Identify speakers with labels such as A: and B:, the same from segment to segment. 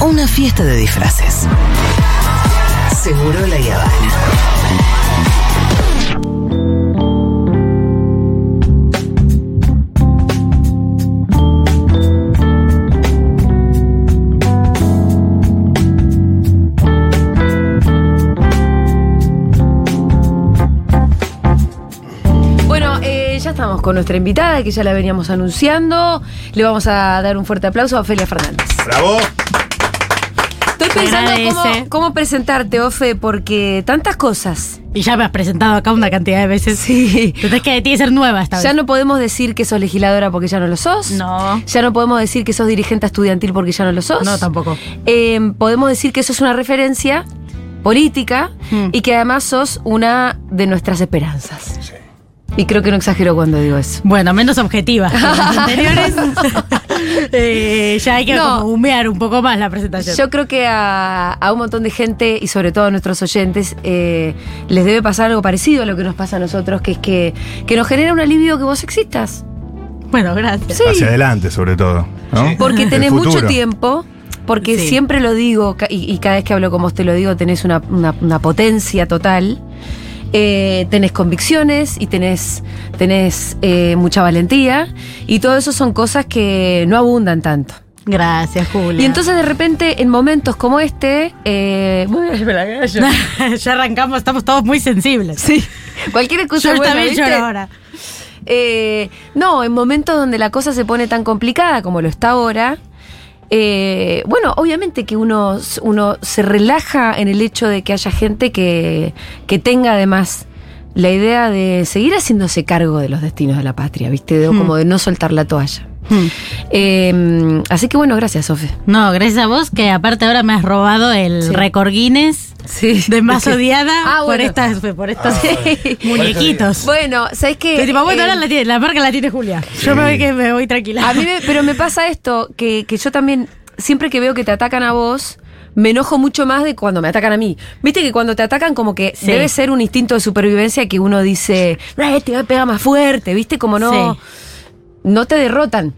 A: o una fiesta de disfraces. Seguro la Habana.
B: Bueno, eh, ya estamos con nuestra invitada, que ya la veníamos anunciando. Le vamos a dar un fuerte aplauso a Ofelia Fernández.
C: ¡Bravo!
B: Pensando cómo, cómo presentarte, Ofe, porque tantas cosas.
D: Y ya me has presentado acá una cantidad de veces.
B: Sí.
D: Entonces que tiene que ser nueva esta
B: Ya
D: vez.
B: no podemos decir que sos legisladora porque ya no lo sos.
D: No.
B: Ya no podemos decir que sos dirigente estudiantil porque ya no lo sos.
D: No, tampoco.
B: Eh, podemos decir que sos una referencia política
D: Hmm.
B: y que además sos una de nuestras esperanzas. Y creo que no exagero cuando digo eso.
D: Bueno, menos objetiva. anteriores. Eh, ya hay que
B: No.
D: como humear un poco más la presentación.
B: Yo creo que a, a un montón de gente y sobre todo a nuestros oyentes eh, les debe pasar algo parecido a lo que nos pasa a nosotros, que es que, que nos genera un alivio que vos existas.
D: bueno, gracias.
B: Sí.
C: Hacia adelante, sobre todo. ¿no?
B: Porque tenés mucho tiempo, porque
D: Sí.
B: siempre lo digo, y, y cada vez que hablo con vos te lo digo, tenés una, una- una potencia total. Eh, tenés convicciones y tenés, tenés eh, mucha valentía y todo eso son cosas que no abundan tanto.
D: Gracias, Julia.
B: Y entonces de repente en momentos como este, eh, me la gallo.
D: ya arrancamos, estamos todos muy sensibles.
B: Sí. Cualquier excusa
D: Yo
B: buena,
D: también lloro ahora.
B: Eh, no, en momentos donde la cosa se pone tan complicada como lo está ahora, eh, bueno, obviamente que uno, uno se relaja en el hecho de que haya gente que, que tenga además la idea de seguir haciéndose cargo de los destinos de la patria, ¿viste? De,
D: Hmm.
B: Como de no soltar la toalla.
D: Hmm.
B: Eh, así que bueno, gracias, Sofe.
D: No, gracias a vos, que aparte ahora me has robado el
B: Sí.
D: récord Guinness
B: Sí.
D: de más odiada
B: Ah,
D: por, estas, por estos
B: Sí.
D: muñequitos.
B: Bueno, ¿sabes qué?
D: Que tipo, bueno,
B: Eh,
D: ahora la, tiene, la marca la tiene Julia. Yo me voy que me voy tranquila.
B: A mí me- pero me pasa esto, que, que yo también, siempre que veo que te atacan a vos, me enojo mucho más de cuando me atacan a mí. Viste que cuando te atacan como que
D: Sí.
B: debe ser un instinto de supervivencia que uno dice, "Eh, te voy a pegar más fuerte, viste, como no,
D: Sí.
B: no te derrotan.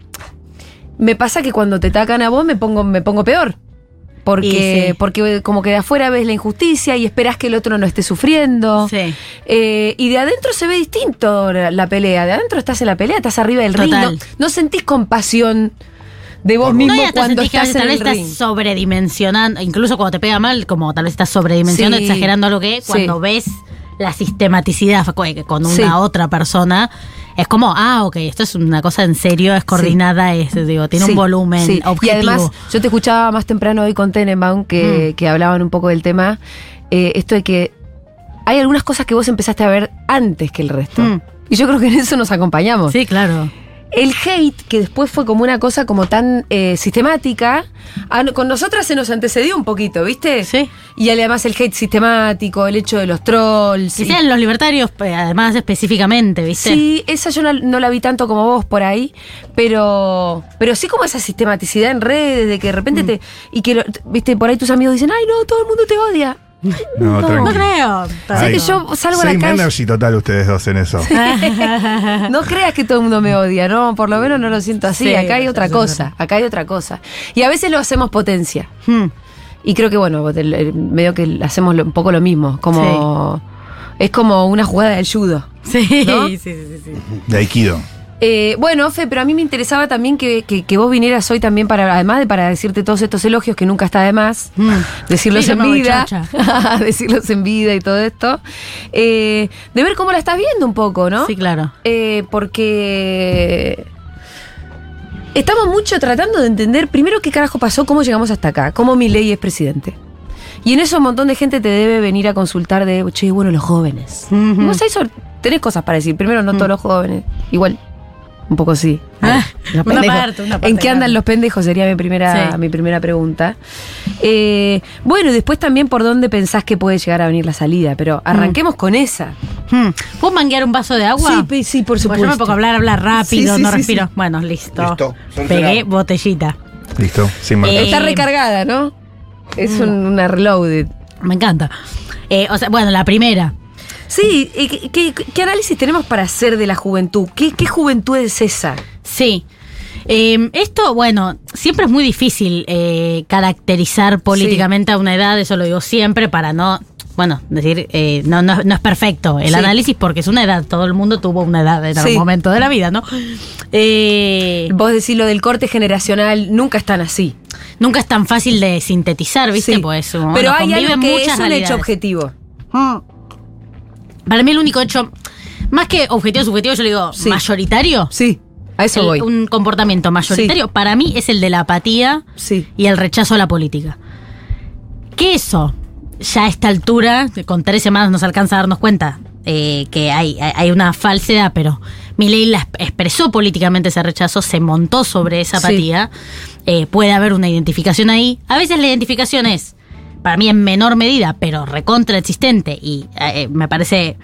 B: Me pasa que cuando te atacan a vos me pongo, me pongo peor. Porque,
D: sí.
B: porque como que de afuera ves la injusticia y esperás que el otro no esté sufriendo.
D: Sí.
B: Eh, y de adentro se ve distinto la, la pelea. De adentro estás en la pelea, estás arriba del ring. No sentís compasión de vos
D: No,
B: mismo
D: hasta
B: cuando
D: que
B: estás en
D: tal
B: el
D: vez estás sobredimensionando, incluso cuando te pega mal, como tal vez estás sobredimensionando,
B: Sí.
D: exagerando algo que cuando
B: Sí.
D: ves la sistematicidad con una
B: Sí.
D: otra persona, es como, ah, ok, esto es una cosa en serio, es coordinada, es, digo, tiene
B: Sí,
D: un volumen
B: sí.
D: objetivo.
B: Y además, yo te escuchaba más temprano hoy con Tenenbaum que,
D: Mm.
B: que hablaban un poco del tema. eh, esto de que hay algunas cosas que vos empezaste a ver antes que el resto.
D: Mm.
B: Y yo creo que en eso nos acompañamos.
D: sí, claro.
B: El hate, que después fue como una cosa como tan eh, sistemática, a- con nosotras se nos antecedió un poquito, ¿viste?
D: Sí.
B: Y además el hate sistemático, el hecho de los trolls.
D: Y
B: y-
D: sean los libertarios, pues, además específicamente, ¿viste?
B: Sí, esa yo no, no la vi tanto como vos por ahí, pero pero sí como esa sistematicidad en redes de que de
D: Mm.
B: repente te y que lo- viste por ahí tus amigos dicen, "Ay, no, todo el mundo te odia."
C: No,
B: No.
C: tranqui.
D: No creo.
B: Sé que yo salgo a la calle-
C: energy total ustedes dos en eso.
B: No creas que todo el mundo me odia, no, por lo menos no lo siento así.
D: Sí,
B: acá hay otra cosa, acá hay otra cosa. Y a veces lo hacemos potencia.
D: Hmm.
B: Y creo que bueno, el- medio que hacemos un poco lo mismo, como es como una jugada del judo.
D: Sí,
B: ¿No?
D: sí, sí, sí, sí.
C: De Aikido.
B: Eh, bueno, Fe, pero a mí me interesaba también que, que- que vos vinieras hoy también para, además de para decirte todos estos elogios que nunca está de más,
D: Mm.
B: decirlos
D: Sí,
B: en vida, decirlos en vida y todo esto, eh, de ver cómo la estás viendo un poco, ¿no?
D: Sí, claro.
B: Eh, porque estamos mucho tratando de entender primero qué carajo pasó, cómo llegamos hasta acá, cómo mi ley es presidente. Y en eso un montón de gente te debe venir a consultar de, che, bueno, los jóvenes. No sé, tenés cosas para decir. Primero, no todos los jóvenes. Igual, un poco sí.
D: Ah,
B: Los
D: una
B: pendejos.
D: parte, una parte
B: ¿En qué andan
D: grande.
B: los pendejos? Sería mi primera,
D: Sí.
B: mi primera pregunta. Eh, bueno, y después también por dónde pensás que puede llegar a venir la salida. Pero arranquemos con esa.
D: Hmm. ¿Puedo manguear un vaso de agua?
B: Sí, sí, por
D: Pues
B: supuesto.
D: yo me pongo a hablar, hablar rápido,
B: Sí, sí,
D: no
B: sí,
D: respiro.
B: sí.
D: Bueno, listo.
C: Listo,
D: Pegué botellita.
C: Listo, sin marcar.
D: Eh,
B: Está recargada, ¿no? Es un- una reloaded.
D: Me encanta. Eh, o sea, bueno, la primera.
B: Sí, ¿y ¿qué, qué- qué análisis tenemos para hacer de la juventud? ¿Qué, qué juventud es esa?
D: Sí. Eh, esto, bueno, siempre es muy difícil eh, caracterizar políticamente a una edad, eso lo digo siempre, para no, bueno, decir, eh, no, no, no es perfecto el
B: Sí.
D: análisis porque es una edad, todo el mundo tuvo una edad en algún
B: Sí.
D: momento de la vida, ¿no? Eh,
B: Vos decís lo del corte generacional, nunca están así.
D: nunca es tan fácil de sintetizar, ¿viste?
B: Sí.
D: Pues, bueno,
B: Pero hay
D: conviven
B: algo que
D: muchas
B: es un
D: realidades.
B: hecho objetivo.
D: Mm. Para mí el único hecho, más que objetivo subjetivo, yo le digo
B: Sí.
D: mayoritario.
B: Sí, a eso
D: el-
B: voy.
D: un comportamiento mayoritario para mí es el de la apatía
B: Sí.
D: y el rechazo a la política. Que eso, ya a esta altura, con tres semanas nos alcanza a darnos cuenta eh, que hay, hay- una falsedad, pero Milei la exp- expresó políticamente ese rechazo, se montó sobre esa
B: Sí.
D: apatía. Eh, puede haber una identificación ahí. A veces la identificación es, para mí en menor medida, pero recontra existente, y eh, me parece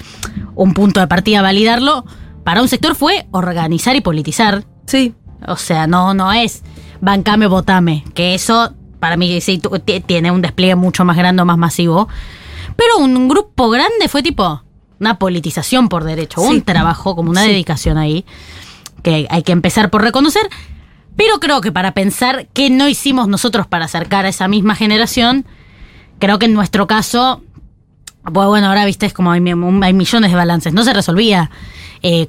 D: un punto de partida validarlo. Para un sector fue organizar y politizar
B: Sí.
D: o sea, no, no es bancame, votame. Que eso, para mí, sí tiene un despliegue mucho más grande o más masivo. Pero un grupo grande fue tipo una politización por derecho,
B: Sí.
D: un trabajo, como una
B: Sí.
D: dedicación ahí, que hay que empezar por reconocer. Pero creo que para pensar qué no hicimos nosotros para acercar a esa misma generación, creo que en nuestro caso, pues bueno, ahora viste, es como hay, mi- hay millones de balances, no se resolvía. Eh,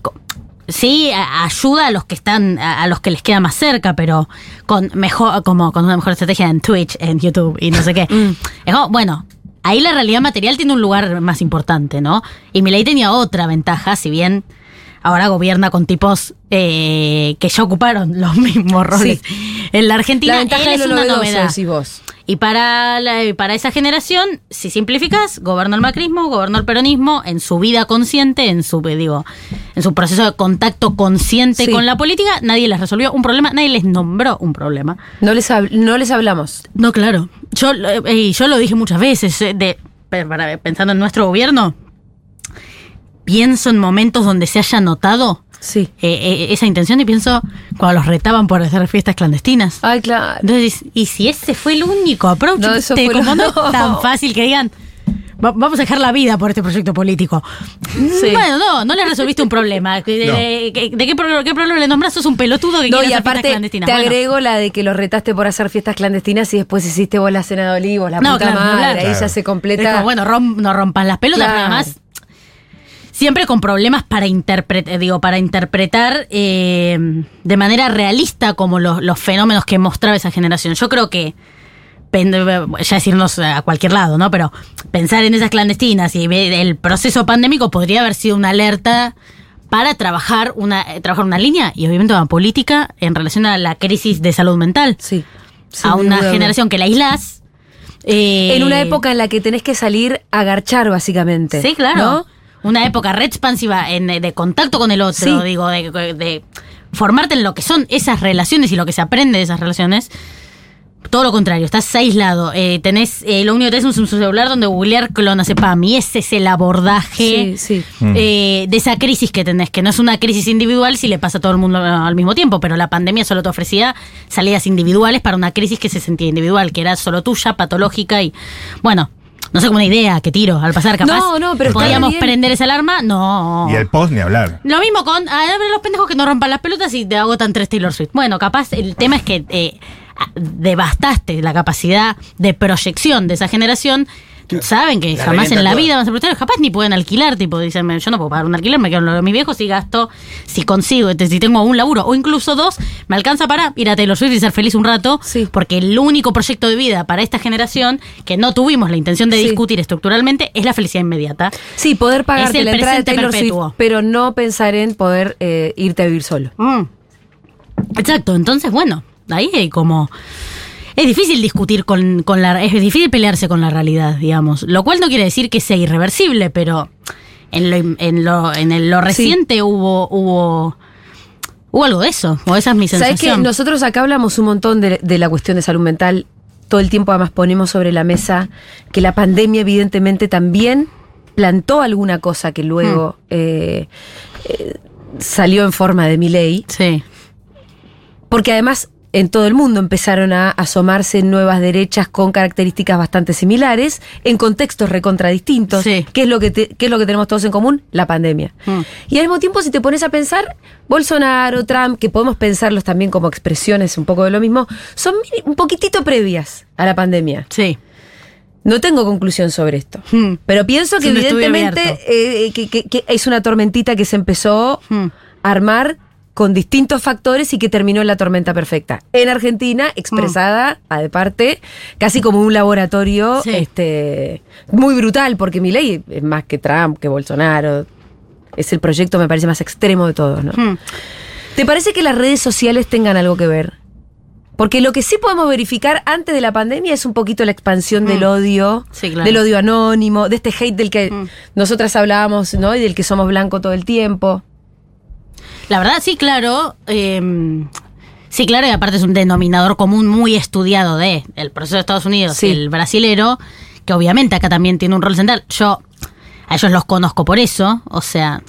D: sí, a- ayuda a los que están, a, a los que les queda más cerca, pero con mejor, como con una mejor estrategia en Twitch, en YouTube y no sé qué. Es como, bueno, ahí la realidad material tiene un lugar más importante, ¿no? Y Milei tenía otra ventaja, si bien ahora gobierna con tipos eh, que ya ocuparon los mismos roles en la Argentina.
B: La ventaja
D: él es una novedad.
B: vos.
D: Y para, la- para esa generación, si simplificas, gobernó el macrismo, gobernó el peronismo en su vida consciente, en su, digo, en su proceso de contacto consciente
B: Sí.
D: con la política, nadie les resolvió un problema, nadie les nombró un problema.
B: No les, no les hablamos.
D: No, claro. Yo, eh, y yo lo dije muchas veces, eh, de, pensando en nuestro gobierno, pienso en momentos donde se haya notado
B: Sí.
D: eh, eh, esa intención y pienso cuando los retaban por hacer fiestas clandestinas.
B: Ay, claro.
D: Entonces, y si ese fue el único approach,
B: No, eso
D: te-
B: fue
D: como
B: lo-
D: no es tan fácil que digan, "Va- vamos a dejar la vida por este proyecto político.
B: Sí.
D: Bueno, no, no le resolviste un problema. ¿De,
C: No.
D: de- de- de qué, qué problema le nombras? Sos un pelotudo que
B: No,
D: quiere
B: y
D: hacer fiestas
B: aparte
D: clandestinas.
B: te
D: Bueno,
B: agrego la de que los retaste por hacer fiestas clandestinas y después hiciste vos la cena de olivos, la
D: No,
B: puta
D: claro,
B: madre,
D: claro.
B: ahí ya se
D: es
B: completa.
D: como, bueno, rom- no rompas las pelotas,
B: Claro.
D: pero además siempre con problemas para interpretar, digo, para interpretar eh, de manera realista como los, los fenómenos que mostraba esa generación. Yo creo que pen- ya decirnos a cualquier lado, ¿no? Pero pensar en esas clandestinas y el proceso pandémico podría haber sido una alerta para trabajar una eh, trabajar una línea y obviamente una política en relación a la crisis de salud mental.
B: sí.
D: a una generación que la aislás. eh,
B: En una época en la que tenés que salir a garchar, básicamente.
D: Sí, claro.
B: ¿no?
D: Una época re expansiva en, de contacto con el otro,
B: Sí.
D: digo, de, de formarte en lo que son esas relaciones y lo que se aprende de esas relaciones. Todo lo contrario, estás aislado. eh, tenés, eh, lo único que tenés es un celular donde googlear clonazepam. Y ese es el abordaje
B: Sí, sí.
C: Mm.
D: eh, de esa crisis que tenés, que no es una crisis individual si le pasa a todo el mundo al mismo tiempo, pero la pandemia solo te ofrecía salidas individuales para una crisis que se sentía individual, que era solo tuya, patológica y bueno. No sé como una idea que tiro al pasar, capaz.
B: No, no, pero
D: ¿Podríamos
B: bien.
D: prender esa alarma? No.
C: Y el post ni hablar.
D: Lo mismo con a ver, los pendejos que no rompan las pelotas y te agotan tres Taylor Swift. Bueno, capaz el tema es que eh, devastaste la capacidad de proyección de esa generación. Saben que
E: La
D: jamás en la
E: toda.
D: vida van a ser protegidos, capaz ni pueden alquilar, tipo, dicen, yo no puedo pagar un alquiler, me quedo en lo de mis viejos y gasto, si consigo, este, si tengo un laburo, o incluso dos, me alcanza para ir a Taylor Swift y ser feliz un rato,
B: Sí.
D: porque el único proyecto de vida para esta generación, que no tuvimos la intención de
B: Sí.
D: discutir estructuralmente, es la felicidad inmediata.
B: Sí, poder
D: el
B: la entrada de Taylor
D: perpetuo.
B: Swift, pero no pensar en poder eh, irte a vivir solo.
D: Mm. Exacto, entonces bueno, ahí hay como... Es difícil discutir con, con la... Es difícil pelearse con la realidad, digamos. Lo cual no quiere decir que sea irreversible, pero en lo, en lo, en el- lo reciente hubo, hubo... Hubo algo de eso, o esa es mi
B: ¿Sabes que
D: sensación.
B: Nosotros acá hablamos un montón de, de la cuestión de salud mental. Todo el tiempo además ponemos sobre la mesa que la pandemia evidentemente también plantó alguna cosa que luego
D: Hmm.
B: eh, eh, salió en forma de mi ley.
D: Sí,
B: Porque además en todo el mundo empezaron a asomarse nuevas derechas con características bastante similares, en contextos recontradistintos.
D: Sí.
B: ¿Qué, es lo que te- qué es lo que tenemos todos en común? La pandemia.
D: Mm.
B: Y al mismo tiempo, si te pones a pensar, Bolsonaro, Trump, que podemos pensarlos también como expresiones un poco de lo mismo, son un poquitito previas a la pandemia.
D: Sí.
B: No tengo conclusión sobre esto.
D: Hmm.
B: Pero pienso que evidentemente
D: abierto.
B: eh, que, que- que es una tormentita que se empezó
D: Hmm.
B: a armar con distintos factores y que terminó en la tormenta perfecta. En Argentina, expresada a de parte, casi como un laboratorio
D: Sí.
B: este, muy brutal, porque mi ley es más que Trump, que Bolsonaro. Es el proyecto, me parece, más extremo de todos, ¿no?
D: Hmm.
B: ¿Te parece que las redes sociales tengan algo que ver? Porque lo que sí podemos verificar antes de la pandemia es un poquito la expansión del odio,
D: Sí, claro.
B: del odio anónimo, de este hate del que
D: Mm.
B: nosotras hablábamos, ¿no? Y del que somos blanco todo el tiempo.
D: La verdad, sí, claro. eh, sí, claro, y aparte es un denominador común muy estudiado de el proceso de Estados Unidos,
B: Sí.
D: el brasilero, que obviamente acá también tiene un rol central. Yo a ellos los conozco por eso, o sea,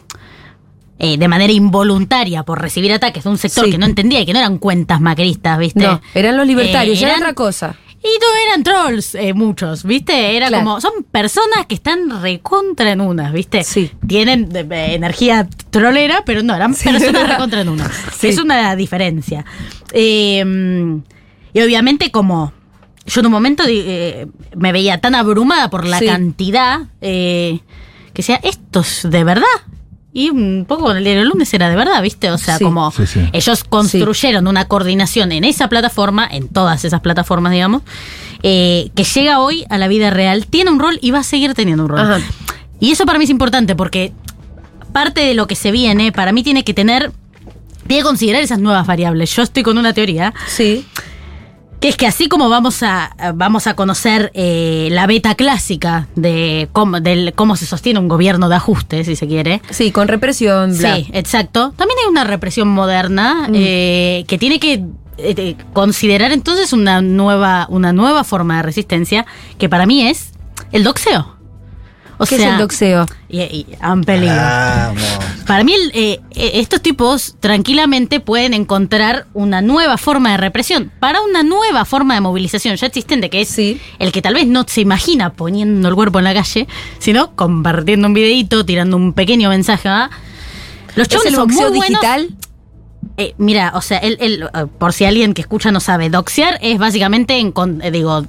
D: eh, de manera involuntaria, por recibir ataques de un sector
B: Sí.
D: que no entendía y que no eran cuentas macristas, ¿viste?
B: No, eran los libertarios,
D: Eh,
B: ya era otra cosa.
D: Y no eran trolls, eh, muchos, ¿viste? Era
B: Claro.
D: como, son personas que están recontra en unas, ¿viste?
B: Sí.
D: Tienen energía trolera, pero no, eran personas recontra en unas.
B: Sí.
D: Es una diferencia. Eh, y obviamente como yo en un momento eh, me veía tan abrumada por la
B: Sí.
D: cantidad eh, que decía, ¿esto es de verdad? Y un poco el diario lunes era de verdad, ¿viste? O sea,
B: Sí.
D: como
C: Sí, sí.
D: ellos construyeron una coordinación en esa plataforma, en todas esas plataformas, digamos, eh, que llega hoy a la vida real, tiene un rol y va a seguir teniendo un rol.
B: Ajá.
D: Y eso para mí es importante porque parte de lo que se viene, para mí tiene que tener, tiene que considerar esas nuevas variables. Yo estoy con una teoría
B: Sí.
D: Que es que así como vamos a, vamos a conocer eh, la beta clásica de cómo, del, cómo se sostiene un gobierno de ajuste, si se quiere,
B: Sí, con represión, bla.
D: Sí, exacto. También hay una represión moderna
B: Mm.
D: eh, que tiene que eh, eh, considerar entonces una nueva, una nueva forma de resistencia que para mí es el doxeo. O
B: ¿Qué
D: sea,
B: es el doxeo?
D: Y, y a un peligro.
E: Vamos.
D: Para mí, el, eh, eh, estos tipos tranquilamente pueden encontrar una nueva forma de represión, para una nueva forma de movilización ya existente, que es
B: Sí.
D: el que tal vez no se imagina poniendo el cuerpo en la calle, sino compartiendo un videito, tirando un pequeño mensaje. ¿ah? Los
B: ¿Es
D: chavales
B: el
D: son muy
B: boxeo
D: buenos.
B: digital?
D: Eh, mira, o sea, él, él, por si alguien que escucha no sabe, doxear es básicamente, encon- eh, digo,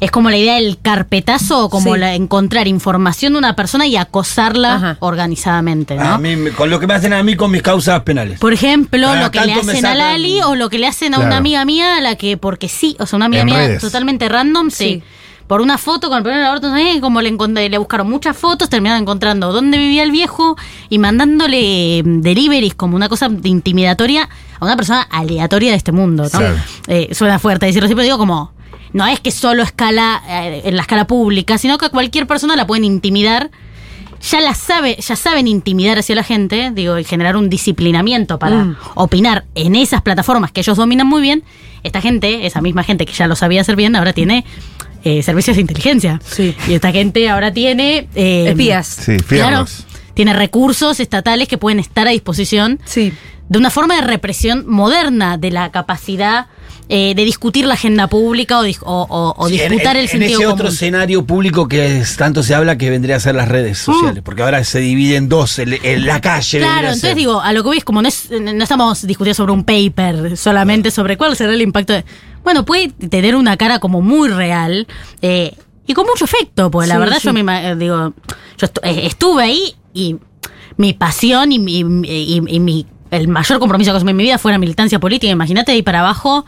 D: es como la idea del carpetazo, o como
B: Sí.
D: la- encontrar información de una persona y acosarla
B: Ajá.
D: organizadamente, ¿no?
E: A mí, me- con lo que me hacen a mí con mis causas penales.
D: Por ejemplo,
E: Cada
D: lo que le hacen a Lali o lo que le hacen a una amiga mía, a la que, porque sí, o sea, una amiga
C: En
D: mía
C: redes.
D: totalmente random, sí.
B: Sí.
D: Por una foto con el primer aborto, sé, como le, buscaron muchas fotos, terminaron encontrando dónde vivía el viejo y mandándole eh, deliveries como una cosa de intimidatoria a una persona aleatoria de este mundo, ¿no? Eh, suena fuerte decirlo así, pero digo como, no es que solo escala eh, en la escala pública, sino que a cualquier persona la pueden intimidar ya la sabe, ya saben intimidar hacia la gente, digo, y generar un disciplinamiento para
B: Mm.
D: opinar en esas plataformas que ellos dominan muy bien. Esta gente, esa misma gente que ya lo sabía hacer bien, ahora tiene eh, servicios de inteligencia.
B: Sí.
D: Y esta gente ahora tiene eh,
B: Espías.
C: Sí,
D: Claro, tiene recursos estatales que pueden estar a disposición
B: Sí.
D: de una forma de represión moderna de la capacidad eh, de discutir la agenda pública o, o- o-
E: Sí,
D: disputar
E: en,
D: el sentido
E: En ese
D: común.
E: otro escenario público que es- tanto se habla que vendría a ser las redes sociales, porque ahora se divide en dos, el- en la calle.
D: Claro, entonces digo, a lo que voy es como no, es- no estamos discutiendo sobre un paper, solamente sobre cuál será el impacto. de- bueno, puede tener una cara como muy real eh, y con mucho efecto, porque la verdad
B: sí.
D: yo me eh, digo, yo eh, estuve ahí y mi pasión y, mi- y- y mi el mayor compromiso que asumí en mi vida fue la militancia política. Imagínate de ahí para abajo,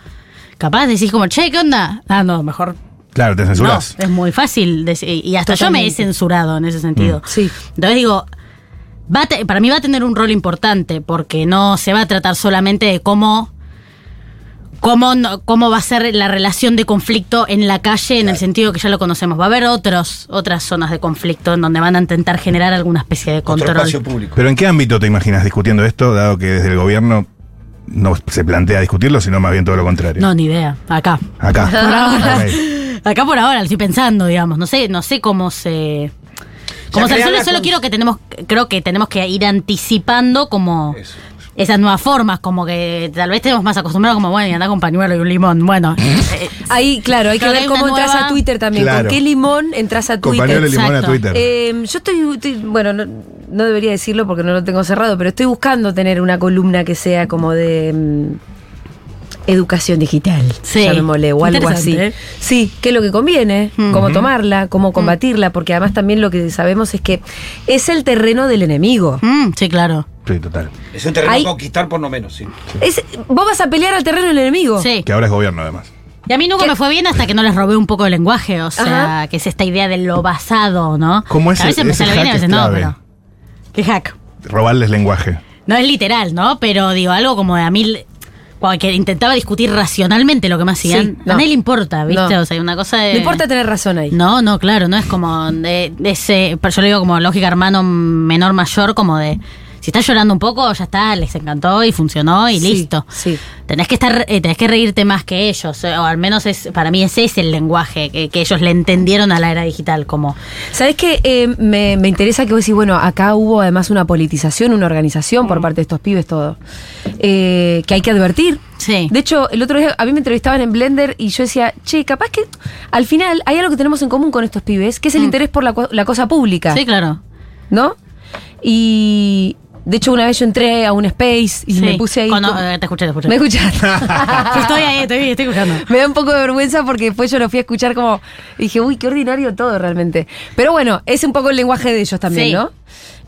D: capaz decís como, che, ¿qué onda? Ah, no, mejor
C: Claro, te
D: no,
C: censuras.
D: es muy fácil. decir- y hasta yo me he censurado en ese sentido.
B: Sí.
D: Entonces digo, va a te- para mí va a tener un rol importante porque no se va a tratar solamente de cómo. Cómo, no- cómo va a ser la relación de conflicto en la calle en el sentido que ya lo conocemos. Va a haber otros, otras zonas de conflicto en donde van a intentar generar alguna especie de
E: Otro
D: control.
E: espacio público.
C: Pero ¿en qué ámbito te imaginas discutiendo esto, dado que desde el gobierno no se plantea discutirlo, sino más bien todo lo contrario?
D: No, ni idea. Acá.
C: Acá.
D: Por ahora.
C: Ok.
D: Acá por ahora, lo estoy pensando, digamos. No sé, no sé cómo se. Cómo
E: Ya
D: se
E: crear
D: solo, solo quiero que tenemos, creo que tenemos que ir anticipando como
E: Eso.
D: Esas nuevas formas, como que tal vez tenemos más acostumbrados, como bueno, y anda con pañuelo y un limón. Bueno, eh,
B: Ahí, claro, hay que ver cómo
D: una
B: entras
D: nueva-
B: a Twitter también.
C: Claro.
B: ¿Con qué limón entras a Twitter?
C: Compañero de limón a. Twitter.
B: Eh, yo estoy, estoy- bueno, no, no debería decirlo porque no lo tengo cerrado, pero estoy buscando tener una columna que sea como de mm, educación digital,
D: Sí.
B: llamémosle, o algo así.
D: Interesante.
B: Sí, qué es lo que conviene, cómo tomarla, cómo combatirla, porque además también lo que sabemos es que es el terreno del enemigo.
D: mm, sí, claro.
C: Sí, total.
E: Es un terreno
B: Ahí-
E: a conquistar por lo menos, sí.
B: Es, vos vas a pelear al terreno del enemigo.
D: Sí.
C: Que ahora es gobierno, además.
D: Y a mí nunca
B: ¿Qué?
D: me fue bien hasta que no les robé un poco el lenguaje, o sea,
B: Ajá.
D: que es esta idea de lo basado, ¿no?
C: ¿Cómo es
D: a veces
C: el-
D: me
C: ese
D: sale bien y a
C: hack
D: veces
C: es
D: no,
C: clave?
D: pero. ¿Qué hack?
C: Robarles lenguaje.
D: No es literal, ¿no? Pero digo, algo como de a mí. Cuando que intentaba discutir racionalmente lo que me hacían,
B: Sí, no.
D: a nadie le importa, ¿viste?
B: No.
D: O sea, hay una cosa de.
B: No importa tener razón ahí.
D: No, no, claro, no es como de, de ese, pero yo le digo como lógica hermano menor mayor, como de si estás llorando un poco, ya está, les encantó y funcionó y
B: Sí,
D: listo.
B: sí.
D: Tenés que estar, eh, tenés que reírte más que ellos, eh, o al menos es, para mí ese es el lenguaje que, que ellos le entendieron a la era digital, como
B: ¿Sabes qué? Eh, me, me interesa que vos decís, bueno, acá hubo además una politización, una organización por parte de estos pibes, todo. Que hay que advertir.
D: Sí.
B: De hecho, el otro día a mí me entrevistaban en Blender y yo decía, che, capaz que al final hay algo que tenemos en común con estos pibes, que es el interés por la, la cosa pública.
D: sí, claro.
B: ¿No? Y de hecho, una vez yo entré a un space y
D: Sí.
B: me puse ahí.
D: Cuando-
B: como-
D: eh, te escuché, te escuché.
B: ¿Me escuchaste?
D: estoy ahí, estoy, estoy escuchando.
B: Me da un poco de vergüenza porque después yo lo fui a escuchar como. dije, uy, qué ordinario todo realmente. Pero bueno, es un poco el lenguaje de ellos también,
D: Sí.
B: ¿no?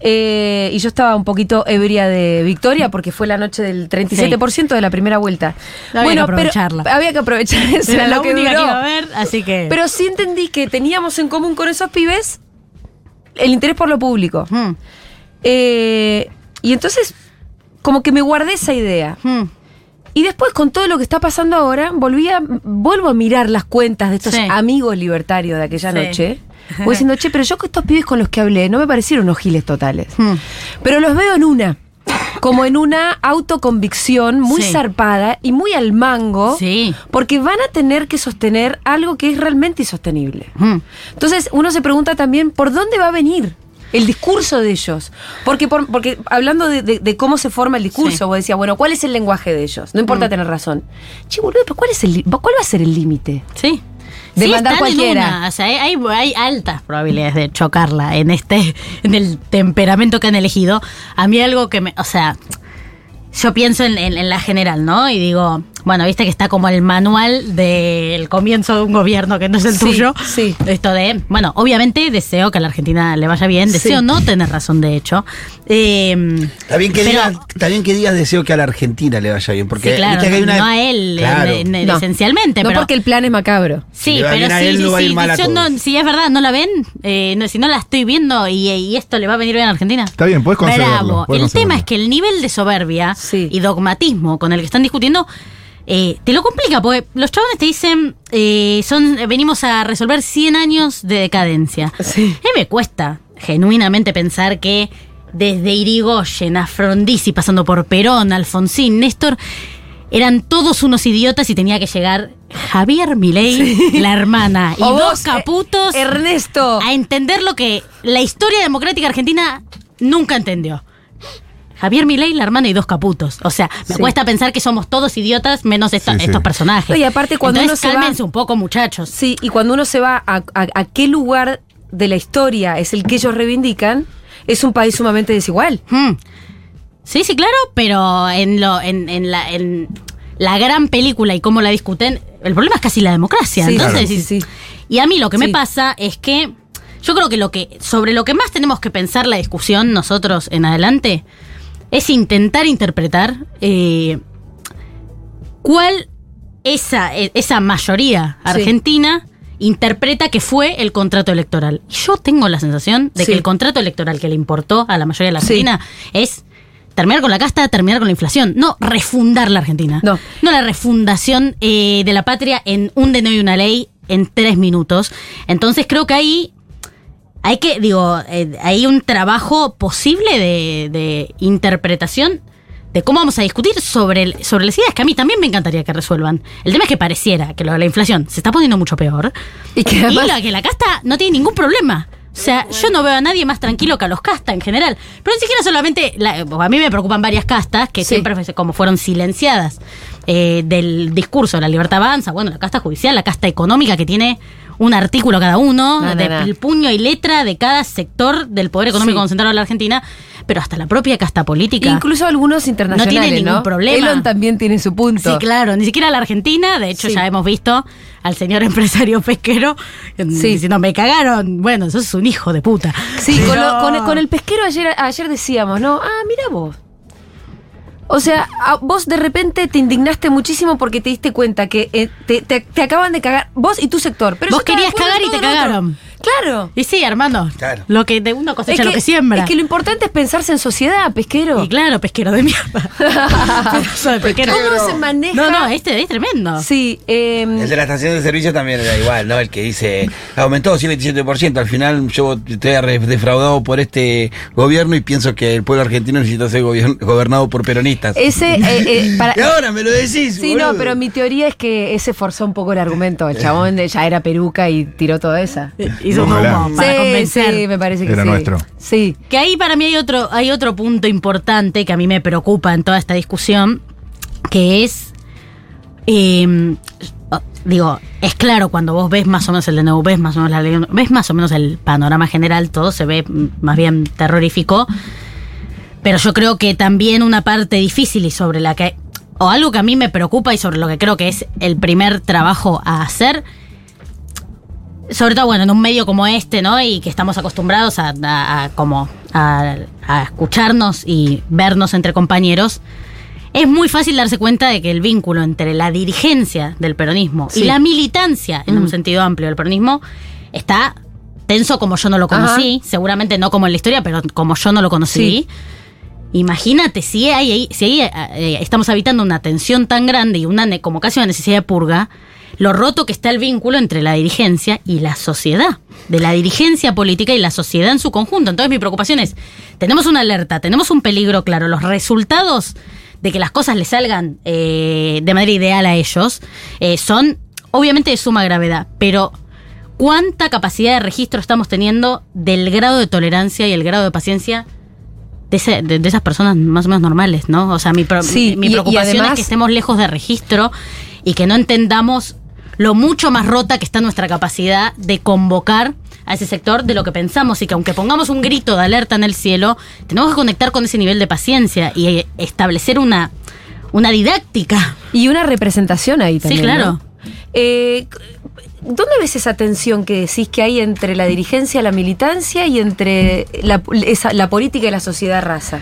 B: Eh, y yo estaba un poquito ebria de victoria porque fue la noche del 37% de la primera vuelta.
D: Había que
B: pero
D: aprovecharla.
B: había que aprovechar eso,
D: Era
B: lo que
D: única que
B: duró.
D: iba a ver, así que.
B: Pero sí entendí que teníamos en común con esos pibes el interés por lo público.
D: Mm,
B: Eh, y entonces, como que me guardé esa idea.
D: mm.
B: Y después, con todo lo que está pasando ahora, volví a, vuelvo a mirar las cuentas de estos
D: Sí.
B: amigos libertarios de aquella
D: Sí.
B: noche. Voy diciendo, che, pero yo con estos pibes con los que hablé no me parecieron unos giles totales.
D: Hmm.
B: Pero los veo en una. Como en una autoconvicción muy
D: Sí.
B: zarpada y muy al mango.
D: Sí.
B: Porque van a tener que sostener algo que es realmente insostenible.
D: Mm.
B: Entonces uno se pregunta también por dónde va a venir el discurso de ellos. Porque, por- porque hablando de, de- de cómo se forma el discurso,
D: Sí.
B: vos decías, bueno, ¿cuál es el lenguaje de ellos? No importa
D: Mm.
B: tener razón. Che, boludo, pero ¿cuál, es el, ¿cuál va a ser el límite?
D: Sí.
B: De
D: Sí,
B: mandar cualquiera.
D: o sea, hay, hay altas probabilidades de chocarla en este, en el temperamento que han elegido. A mí algo que me, o sea, yo pienso en, en- en la general, ¿no? Y digo, bueno, viste que está como el manual del comienzo de un gobierno que no es el
B: Sí,
D: tuyo.
B: sí.
D: Esto de, bueno, obviamente deseo que a la Argentina le vaya bien, deseo
B: Sí.
D: no tener razón de hecho. Eh,
E: Está bien, que
D: pero-
E: digas, está bien que digas deseo que a la Argentina le vaya bien, porque
D: sí, claro,
E: viste que hay una.
D: no a él
E: Claro.
D: en- en-
B: No.
D: esencialmente,
B: no
D: pero
B: porque el plan es macabro.
D: Sí, pero sí, si es verdad, no la ven, eh, no, si no la estoy viendo y, y esto le va a venir bien a Argentina.
C: Está bien, puedes concederlo,
D: Bravo.
C: puedes
D: el tema es que el nivel de soberbia
B: Sí.
D: y dogmatismo con el que están discutiendo eh, te lo complica, porque los chabones te dicen, eh, son, venimos a resolver 100 años de decadencia.
B: Sí.
D: A mí me cuesta genuinamente pensar que desde Irigoyen a Frondizi, pasando por Perón, Alfonsín, Néstor, eran todos unos idiotas y tenía que llegar Javier Milei, la hermana, y
B: O
D: dos
B: vos,
D: caputos
B: eh, Ernesto.
D: a entender lo que la historia democrática argentina nunca entendió. Javier Milei, la hermana y dos caputos. O sea, me
B: Sí.
D: cuesta pensar que somos todos idiotas menos esta-
C: Sí, sí.
D: estos personajes.
B: Y aparte cuando
D: Entonces,
B: uno se va-
D: cálmense un poco, muchachos.
B: Sí, y cuando uno se va a, a- a qué lugar de la historia es el que ellos reivindican, es un país sumamente desigual.
D: Hmm. Sí, sí, claro, pero en lo, en, en la, en la gran película y cómo la discuten, el problema es casi la democracia.
B: Sí,
D: Entonces,
B: claro. Sí, sí.
D: Y a mí lo que
B: Sí.
D: me pasa es que yo creo que lo que sobre lo que más tenemos que pensar la discusión nosotros en adelante es intentar interpretar eh, cuál esa, eh, esa mayoría
B: Sí.
D: argentina interpreta que fue el contrato electoral. Y yo tengo la sensación de
B: Sí.
D: que el contrato electoral que le importó a la mayoría de la
B: Sí.
D: Argentina es terminar con la casta, terminar con la inflación, no refundar la Argentina.
B: No.
D: No la refundación eh, de la patria en un DNU y una ley en tres minutos. Entonces creo que ahí hay que, digo, eh, hay un trabajo posible de, de interpretación de cómo vamos a discutir sobre, el- sobre las ideas que a mí también me encantaría que resuelvan. El tema es que pareciera que lo de la inflación se está poniendo mucho peor.
B: Y que además-
D: la, que la casta no tiene ningún problema. O sea, yo no veo a nadie más tranquilo que a los castas en general. Pero ni siquiera solamente, la- a mí me preocupan varias castas que
B: Sí.
D: siempre como fueron silenciadas eh, del discurso de la libertad avanza, bueno, la casta judicial, la casta económica que tiene un artículo cada uno,
B: No,
D: de-
B: no.
D: puño y letra de cada sector del poder económico
B: Sí.
D: concentrado en la Argentina, pero hasta la propia casta política.
B: Incluso algunos internacionales,
D: No tiene ningún problema.
B: Elon también tiene su punto.
D: Sí, claro, ni siquiera la Argentina, de hecho
B: Sí.
D: ya hemos visto al señor empresario pesquero eh,
B: Sí.
D: diciendo, me cagaron, bueno, sos un hijo de puta.
B: Sí, con, lo- con el, con el pesquero ayer, ayer decíamos, ¿no? Ah, mira vos. O sea, a- vos de repente te indignaste muchísimo porque te diste cuenta que eh, te, te- te acaban de cagar, vos y tu sector. Pero
D: Vos querías cagar y te cagaron.
B: Claro.
D: Y sí, Armando,
E: Claro.
D: lo que de uno cosecha
B: Es
D: lo que siembra.
B: es que lo importante es pensarse en sociedad, pesquero.
D: Y claro, pesquero de mierda. Pesquero.
B: ¿Cómo se maneja?
D: No, no, este es tremendo.
B: Sí, eh,
E: El de la estación de servicio también era igual, ¿no? El que dice, aumentó 127%, al final yo estoy re- defraudado por este gobierno y pienso que el pueblo argentino necesita ser gobernado por peronistas.
B: ese. eh, eh, para,
E: Y ahora me lo decís.
B: Sí,
E: boludo.
B: no, pero mi teoría es que ese forzó un poco el argumento. El chabón de- ya era peruca y tiró toda esa.
D: Hizo un
C: Ojalá.
D: humo para
B: sí,
D: convencer.
B: sí, me parece que
C: Era
B: sí.
C: nuestro.
B: Sí.
D: Que ahí para mí hay otro, hay otro punto importante que a mí me preocupa en toda esta discusión, que es, eh, digo, es claro cuando vos ves más o menos el DNU, ves más o menos la ley, ves más o menos el panorama general, todo se ve más bien terrorífico, pero yo creo que también una parte difícil y sobre la que, o algo que a mí me preocupa y sobre lo que creo que es el primer trabajo a hacer, sobre todo, bueno, en un medio como este, ¿no? Y que estamos acostumbrados a, a- a como a, a escucharnos y vernos entre compañeros, es muy fácil darse cuenta de que el vínculo entre la dirigencia del peronismo
B: Sí.
D: y la militancia, en un sentido amplio del peronismo, está tenso como yo no lo conocí, seguramente no como en la historia, pero como yo no lo conocí.
B: Sí.
D: Imagínate si hay, ahí- si ahí, eh, estamos habitando una tensión tan grande y una como casi una necesidad de purga, lo roto que está el vínculo entre la dirigencia y la sociedad, de la dirigencia política y la sociedad en su conjunto. Entonces mi preocupación es, tenemos una alerta, tenemos un peligro claro, los resultados de que las cosas le salgan eh, de manera ideal a ellos eh, son obviamente de suma gravedad, pero ¿cuánta capacidad de registro estamos teniendo del grado de tolerancia y el grado de paciencia? De, ese- de- de esas personas más o menos normales, ¿no? O sea, mi, pro-
B: Sí,
D: mi
B: y- y
D: preocupación
B: además-
D: es que estemos lejos de registro y que no entendamos lo mucho más rota que está nuestra capacidad de convocar a ese sector de lo que pensamos y que aunque pongamos un grito de alerta en el cielo, tenemos que conectar con ese nivel de paciencia y eh, establecer una, una didáctica.
B: Y una representación ahí también.
D: claro.
B: ¿no? Eh, ¿Dónde ves esa tensión que decís que hay entre la dirigencia, la militancia y entre la, esa- la política y la sociedad raza?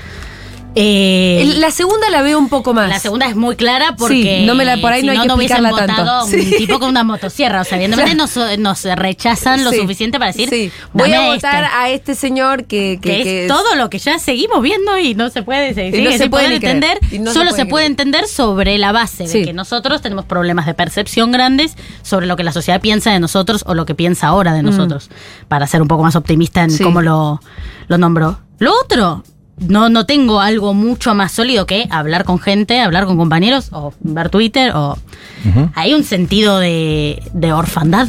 D: Eh,
B: La segunda la veo un poco más.
D: La segunda es muy clara porque
B: Sí, no me la- por ahí
D: si
B: no hay que explicarla tanto.
D: votado
B: Sí.
D: un tipo con una motosierra. O sea, evidentemente
B: Claro.
D: nos, nos rechazan lo
B: Sí.
D: suficiente para decir.
B: Voy
D: "Dame
B: a votar
D: este".
B: a este señor que, que,
D: que,
B: que
D: es todo lo que ya seguimos viendo y no se puede
B: no se puede
D: entender.
B: No se
D: solo
B: puede
D: se puede entender sobre la base de que nosotros tenemos problemas de percepción grandes sobre lo que la sociedad piensa de nosotros o lo que piensa ahora de nosotros. Para ser un poco más optimista en cómo lo, lo nombró. Lo otro. No, no tengo algo mucho más sólido que hablar con gente, hablar con compañeros, o ver Twitter, o hay un sentido de, de orfandad.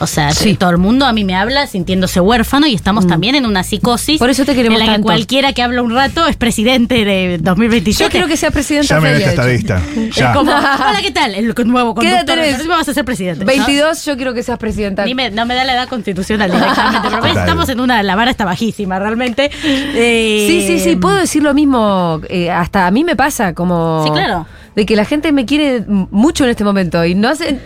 D: O sea,
B: Sí.
D: todo el mundo a mí me habla sintiéndose huérfano y estamos también en una psicosis.
B: Por eso te queremos
D: en la que
B: tanto.
D: cualquiera que habla un rato es presidente de 2027.
B: Yo quiero que sea presidente
C: Llamen a
B: Freire,
C: esta
B: de hecho.
C: estadista.
D: Es
C: Ya.
D: como, hola, ¿qué tal? El nuevo
B: ¿Qué edad
D: conductor vas a ser presidente. ¿no?
B: 22, yo quiero que seas presidenta.
D: Ni me- no me da la edad constitucional directamente, pero ves, estamos en una, la vara está bajísima realmente. Eh,
B: Sí, sí, sí, puedo decir lo mismo. eh, hasta a mí me pasa como.
D: Sí, claro.
B: De que la gente me quiere mucho en este momento y no hace.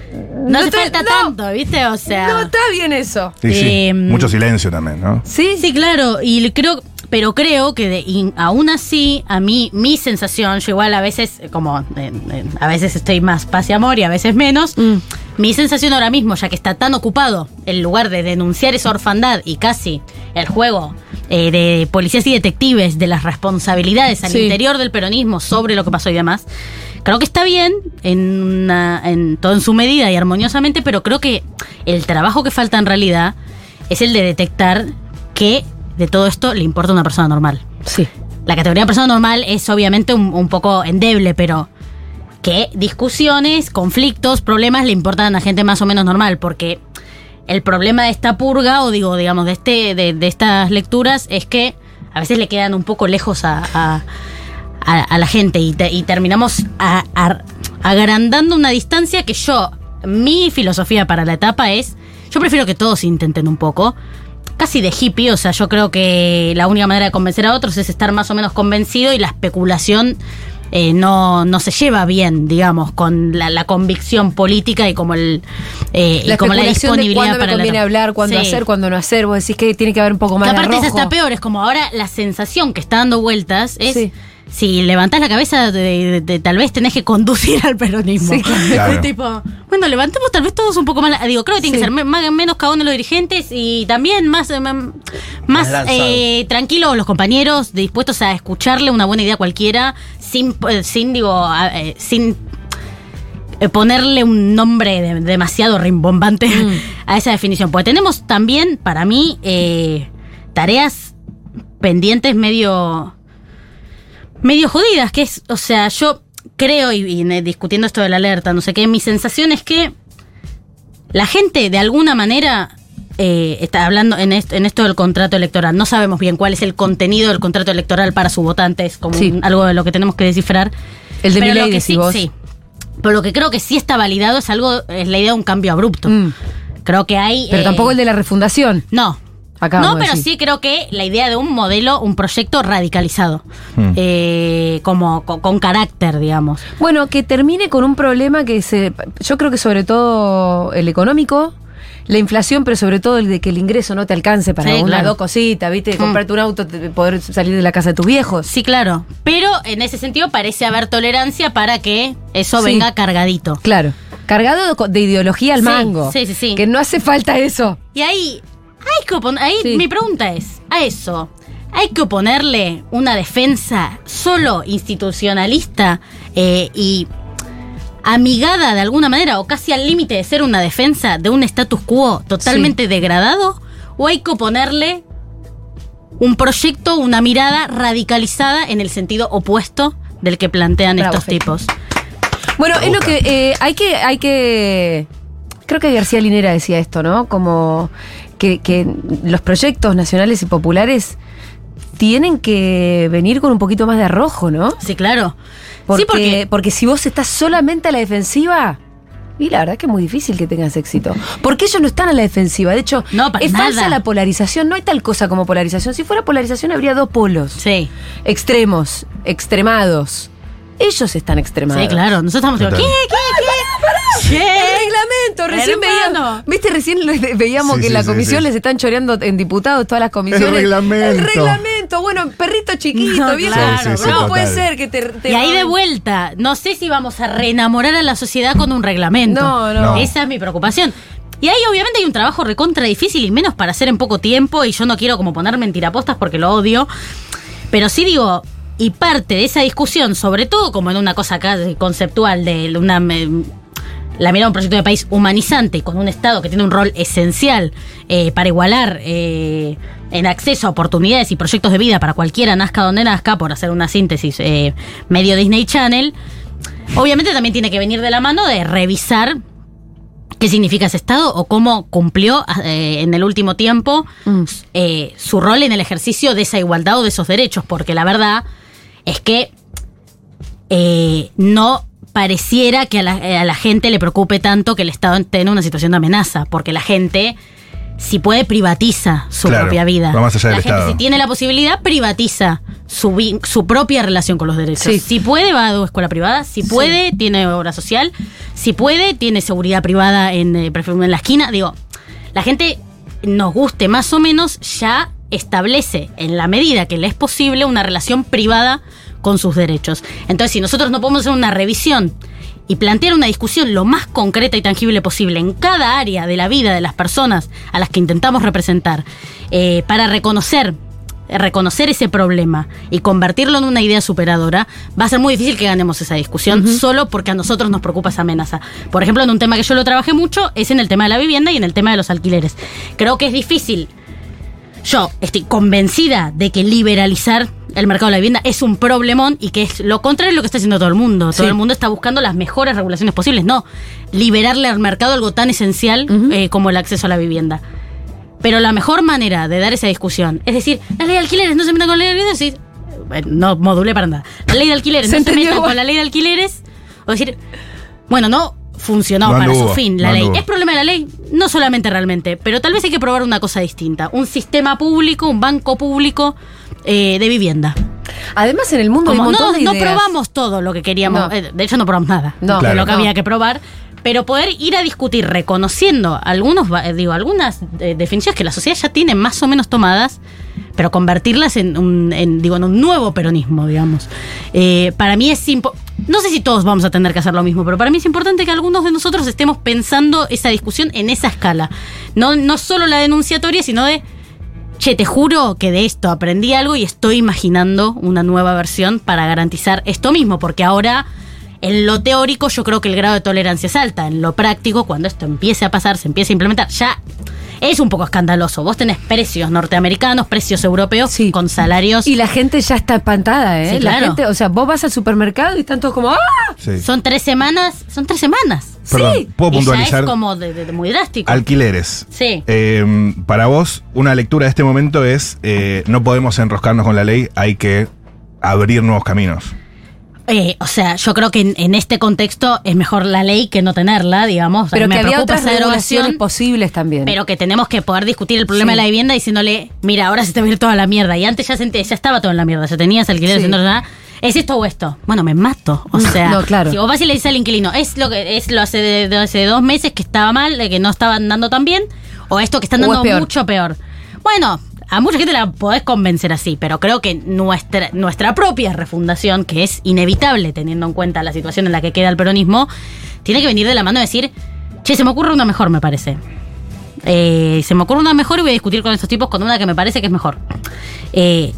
D: No, hace
B: estoy-
D: falta
B: no,
D: tanto, ¿viste? O sea.
B: No está bien eso.
C: Sí, sí.
D: Eh,
C: Mucho silencio también, ¿no?
B: Sí,
D: Sí, claro, y creo, pero creo que de- aún así, a mí, mi sensación, yo igual a veces, eh, como, eh, eh, a veces estoy más paz y amor y a veces menos,
B: Mm.
D: mi sensación ahora mismo, ya que está tan ocupado, en lugar de denunciar esa orfandad y casi el juego eh, de policías y detectives, de las responsabilidades al
B: Sí.
D: interior del peronismo sobre lo que pasó y demás, creo que está bien en, una- en todo en su medida y armoniosamente, pero creo que el trabajo que falta en realidad es el de detectar que de todo esto le importa a una persona normal.
B: Sí.
D: La categoría de persona normal es obviamente un, un poco endeble, pero que discusiones, conflictos, problemas le importan a gente más o menos normal, porque el problema de esta purga, o digo, digamos, de este, de, de estas lecturas, es que a veces le quedan un poco lejos a, a- a- a la gente y, te- y terminamos agrandando una distancia que yo, mi filosofía para la etapa es, yo prefiero que todos intenten un poco. Casi de hippie, o sea, yo creo que la única manera de convencer a otros es estar más o menos convencido y la especulación eh, no, no se lleva bien, digamos, con la, la convicción política y como el eh,
B: La
D: y como la
B: especulación de
D: disponibilidad
B: cuándo me
D: para la-
B: conviene hablar, cuándo
D: Sí.
B: hacer, cuándo no hacer. Vos decís que tiene que haber un poco más
D: Que
B: de
D: aparte es
B: arrojo.
D: hasta peor, es como ahora la sensación que está dando vueltas es
B: Sí.
D: Si levantás la cabeza, de, de- de- tal vez tenés que conducir al peronismo.
B: Sí, claro.
D: Tipo, bueno, levantemos tal vez todos un poco más. la- Digo, creo que tiene
B: Sí.
D: que ser más- menos cagones los dirigentes y también más, eh, más,
E: Más
D: eh, tranquilos los compañeros, dispuestos a escucharle una buena idea cualquiera, sin, eh, sin digo, a- eh, sin ponerle un nombre de- demasiado rimbombante
B: Mm.
D: a esa definición. Porque tenemos también, para mí, eh, tareas pendientes medio. Medio jodidas, que es, o sea, yo creo, y, y, eh, discutiendo esto de la alerta, no sé qué, mi sensación es que la gente, de alguna manera. eh, está hablando en, est- en esto del contrato electoral. No sabemos bien cuál es el contenido del contrato electoral para su votante. Es como
B: Sí.
D: un- algo de lo que tenemos que descifrar.
B: El de
D: Pero lo que sí,
B: vos.
D: sí. Pero lo que creo que sí está validado es algo, es la idea de un cambio abrupto.
B: Mm.
D: Creo que hay.
B: Pero
D: eh,
B: tampoco el de la refundación.
D: No.
B: Acabamos
D: no,
B: de
D: pero
B: decir.
D: sí creo que la idea de un modelo, un proyecto radicalizado.
C: Mm.
D: Eh, como con, con carácter, digamos.
B: Bueno, que termine con un problema que se. Yo creo que sobre todo el económico. La inflación, pero sobre todo el de que el ingreso no te alcance para
D: Sí,
B: una
D: claro.
B: dos cositas, ¿viste?
D: Mm.
B: Comprarte un auto, poder salir de la casa de tus viejos.
D: Sí, claro. Pero en ese sentido parece haber tolerancia para que eso
B: Sí.
D: venga cargadito.
B: Claro. Cargado de- de ideología al
D: Sí,
B: mango.
D: sí, sí, sí.
B: Que no hace falta eso.
D: Y ahí, hay que opon- ahí
B: Sí.
D: mi pregunta es, a eso, ¿hay que oponerle una defensa solo institucionalista eh, y amigada de alguna manera o casi al límite de ser una defensa de un status quo totalmente degradado? ¿O hay que oponerle un proyecto, una mirada radicalizada en el sentido opuesto del que plantean
B: Bravo,
D: estos
B: Fe.
D: tipos?
B: Bueno, es lo que eh, hay que, hay que. Creo que García Linera decía esto, ¿no? Como que, que los proyectos nacionales y populares tienen que venir con un poquito más de arrojo, ¿no?
D: Sí, claro.
B: Porque,
D: sí, porque
B: porque si vos estás solamente a la defensiva, y la verdad que es muy difícil que tengas éxito. Porque ellos no están a la defensiva. De hecho,
D: No,
B: es
D: nada.
B: falsa la polarización. No hay tal cosa como polarización. Si fuera polarización, habría dos polos.
D: Sí,
B: Extremos, extremados. Ellos están extremados.
D: sí, claro. Nosotros estamos. ¿qué, qué, qué? ¿Qué?
B: El reglamento, recién veíamos. ¿Viste? Recién veíamos
C: Sí,
B: que en
C: sí,
B: la comisión
C: sí.
B: les están choreando en diputados todas las comisiones.
C: El reglamento.
B: El reglamento. Bueno, perrito chiquito,
D: No, claro,
C: Sí, sí, sí,
B: no
C: total.
B: puede ser que te. te
D: Y ahí de vuelta, no sé si vamos a reenamorar a la sociedad con un reglamento.
B: No, no.
C: No.
D: Esa es mi preocupación. Y ahí obviamente hay un trabajo recontra difícil y menos para hacer en poco tiempo y yo no quiero como poner mentirapostas porque lo odio. Pero sí digo, y parte de esa discusión, sobre todo como en una cosa acá conceptual de una... la mirada de un proyecto de país humanizante con un Estado que tiene un rol esencial eh, para igualar eh, en acceso a oportunidades y proyectos de vida para cualquiera nazca donde nazca, por hacer una síntesis eh, medio Disney Channel, obviamente también tiene que venir de la mano de revisar qué significa ese Estado o cómo cumplió eh, en el último tiempo
B: Mm.
D: eh, su rol en el ejercicio de esa igualdad o de esos derechos, porque la verdad es que eh, no pareciera que a la, eh, a la gente le preocupe tanto que el Estado esté en una situación de amenaza, porque la gente, si puede, privatiza su
C: Claro,
D: propia vida.
C: va más allá
D: la
C: del
D: gente,
C: Estado.
D: si tiene la posibilidad, privatiza su, su propia relación con los derechos.
B: Sí.
D: Si puede, va a una escuela privada. Si puede, tiene obra social. Si puede, tiene seguridad privada en, eh, en la esquina. Digo, la gente, nos guste más o menos, ya establece en la medida que le es posible una relación privada con sus derechos. Entonces, si nosotros no podemos hacer una revisión y plantear una discusión lo más concreta y tangible posible en cada área de la vida de las personas a las que intentamos representar, eh, para reconocer reconocer ese problema y convertirlo en una idea superadora, va a ser muy difícil que ganemos esa discusión solo porque a nosotros nos preocupa esa amenaza. Por ejemplo, en un tema que yo lo trabajé mucho es en el tema de la vivienda y en el tema de los alquileres. Creo que es difícil yo estoy convencida de que liberalizar el mercado de la vivienda es un problemón y que es lo contrario de lo que está haciendo todo el mundo. Todo el mundo está buscando las mejores regulaciones posibles, no liberarle al mercado algo tan esencial eh, como el acceso a la vivienda. Pero la mejor manera de dar esa discusión, es decir, la ley de alquileres no se metan con la ley de alquileres, eh, no modulé para nada. La ley de alquileres
B: Se
D: no se
B: igual.
D: con la ley de alquileres, o decir, bueno, no funcionó
C: No
D: para
C: anduvo,
D: su fin
C: no
D: la ley.
C: anduvo.
D: ¿Es problema de la ley? No solamente realmente, pero tal vez hay que probar una cosa distinta. Un sistema público, un banco público eh, de vivienda.
B: Además, en el mundo hay
D: Como
B: un
D: no, probamos todo lo que queríamos.
B: No.
D: eh, de hecho, no probamos nada
B: No.
D: de
C: Claro.
D: lo que
B: No.
D: había que probar. Pero poder ir a discutir reconociendo algunos, eh, digo, algunas eh, definiciones que la sociedad ya tiene más o menos tomadas, pero convertirlas en un, digo, en un nuevo peronismo, digamos. Eh, para mí es impo- no sé si todos vamos a tener que hacer lo mismo, pero para mí es importante que algunos de nosotros estemos pensando esa discusión en esa escala. No, no solo la denunciatoria, sino de Che, te juro que de esto aprendí algo y estoy imaginando una nueva versión para garantizar esto mismo, porque ahora en lo teórico yo creo que el grado de tolerancia es alta, en lo práctico, cuando esto empiece a pasar, se empiece a implementar, ya es un poco escandaloso. Vos tenés precios norteamericanos, precios europeos
B: Sí.
D: con salarios.
B: Y la gente ya está espantada, ¿eh?
D: Sí,
B: La gente, o sea, vos vas al supermercado y están todos como ¡ah!
C: Sí.
D: Son tres semanas, son tres semanas.
C: Perdón,
B: sí.
C: ¿puedo
D: Y ya
C: puntualizar?
D: es como de- de- de muy drástico.
C: Alquileres.
D: Sí.
C: Eh, para vos, una lectura de este momento es, eh, no podemos enroscarnos con la ley, hay que abrir nuevos caminos.
D: Eh, o sea, yo creo que en, en este contexto es mejor la ley que no tenerla, digamos.
B: Pero
D: Me
B: que había
D: preocupa
B: otras
D: esa
B: regulaciones
D: derogación.
B: posibles también.
D: Pero que tenemos que poder discutir el problema
B: Sí.
D: de la vivienda diciéndole, mira, ahora se te va a ir toda la mierda. Y antes ya, se ya estaba todo en la mierda. Ya tenías alquiler
B: Sí.
D: nada. ¿Es esto o esto? Bueno, me mato. O sea,
B: No, claro.
D: si vos vas y le dices al inquilino, es lo que es lo hace de, de hace dos meses que estaba mal, de que no estaban dando tan bien, o esto que están
B: O es
D: dando
B: peor.
D: mucho peor. Bueno, a mucha gente la podés convencer así, pero creo que nuestra, propia refundación, que es inevitable teniendo en cuenta la situación en la que queda el peronismo, tiene que venir de la mano de decir, che, se me ocurre una mejor, me parece. Eh, se me ocurre una mejor y voy a discutir con estos tipos con una que me parece que es mejor. Eh,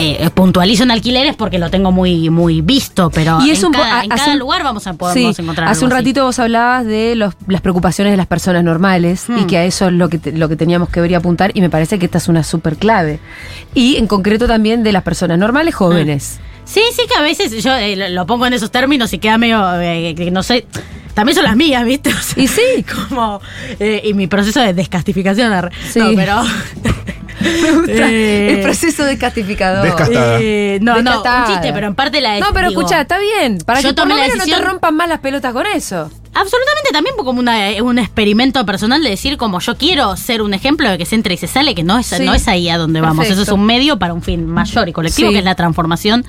D: eh, puntualizo en alquileres porque lo tengo muy, muy visto, pero
B: Y es
D: en,
B: un
D: cada, en cada
B: un-
D: lugar vamos a
B: Sí,
D: podemos encontrar
B: hace un
D: así.
B: ratito vos hablabas de los- las preocupaciones de las personas normales y
D: Hmm.
B: que a eso es lo que, te- lo que teníamos que ver y apuntar y me parece que esta es una súper clave. Y en concreto también de las personas normales jóvenes.
D: Sí, sí, que a veces yo eh, lo- pongo en esos términos y queda medio, eh, que no sé, también son las mías, ¿viste? O sea,
B: Y sí.
D: como, eh, y mi proceso de descastificación.
B: Sí.
D: No, pero...
B: Me gusta
D: Eh,
B: el proceso descastificador.
C: Descastada.
D: eh, no, no,
B: Descastada.
D: un chiste, pero en parte la...
B: No, pero escucha, está bien. Para
D: yo
B: que por lo
D: la
B: menos no te
D: decisión-
B: rompan más las pelotas con eso.
D: Absolutamente también como una, eh, un experimento personal de decir como yo quiero ser un ejemplo de que se entra y se sale, que no es,
B: Sí.
D: no es ahí a donde vamos.
B: Perfecto.
D: Eso es un medio para un fin mayor y colectivo,
B: Sí.
D: que es la transformación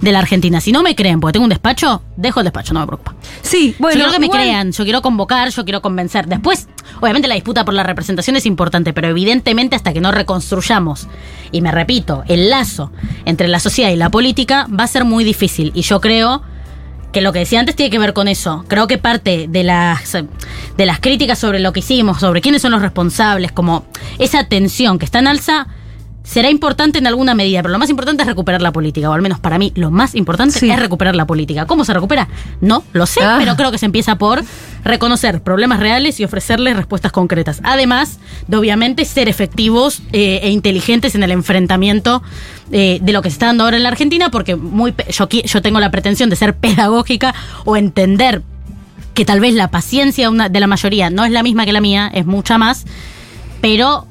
D: de la Argentina. Si no me creen porque tengo un despacho, dejo el despacho, no me preocupa.
B: Sí, bueno.
D: yo quiero que me crean, yo quiero convocar, yo quiero convencer. Después, obviamente la disputa por la representación es importante, pero evidentemente hasta que no reconstruyamos, y me repito, el lazo entre la sociedad y la política va a ser muy difícil. Y yo creo que lo que decía antes tiene que ver con eso. Creo que parte de las, de las críticas sobre lo que hicimos, sobre quiénes son los responsables, como esa tensión que está en alza, será importante en alguna medida, pero lo más importante es recuperar la política, o al menos para mí lo más importante
B: Sí.
D: es recuperar la política. ¿Cómo se recupera? No, lo sé,
B: Ah.
D: pero creo que se empieza por reconocer problemas reales y ofrecerles respuestas concretas. Además de, obviamente, ser efectivos eh, e inteligentes en el enfrentamiento eh, de lo que se está dando ahora en la Argentina, porque muy yo, yo tengo la pretensión de ser pedagógica o entender que tal vez la paciencia de la mayoría no es la misma que la mía, es mucha más, pero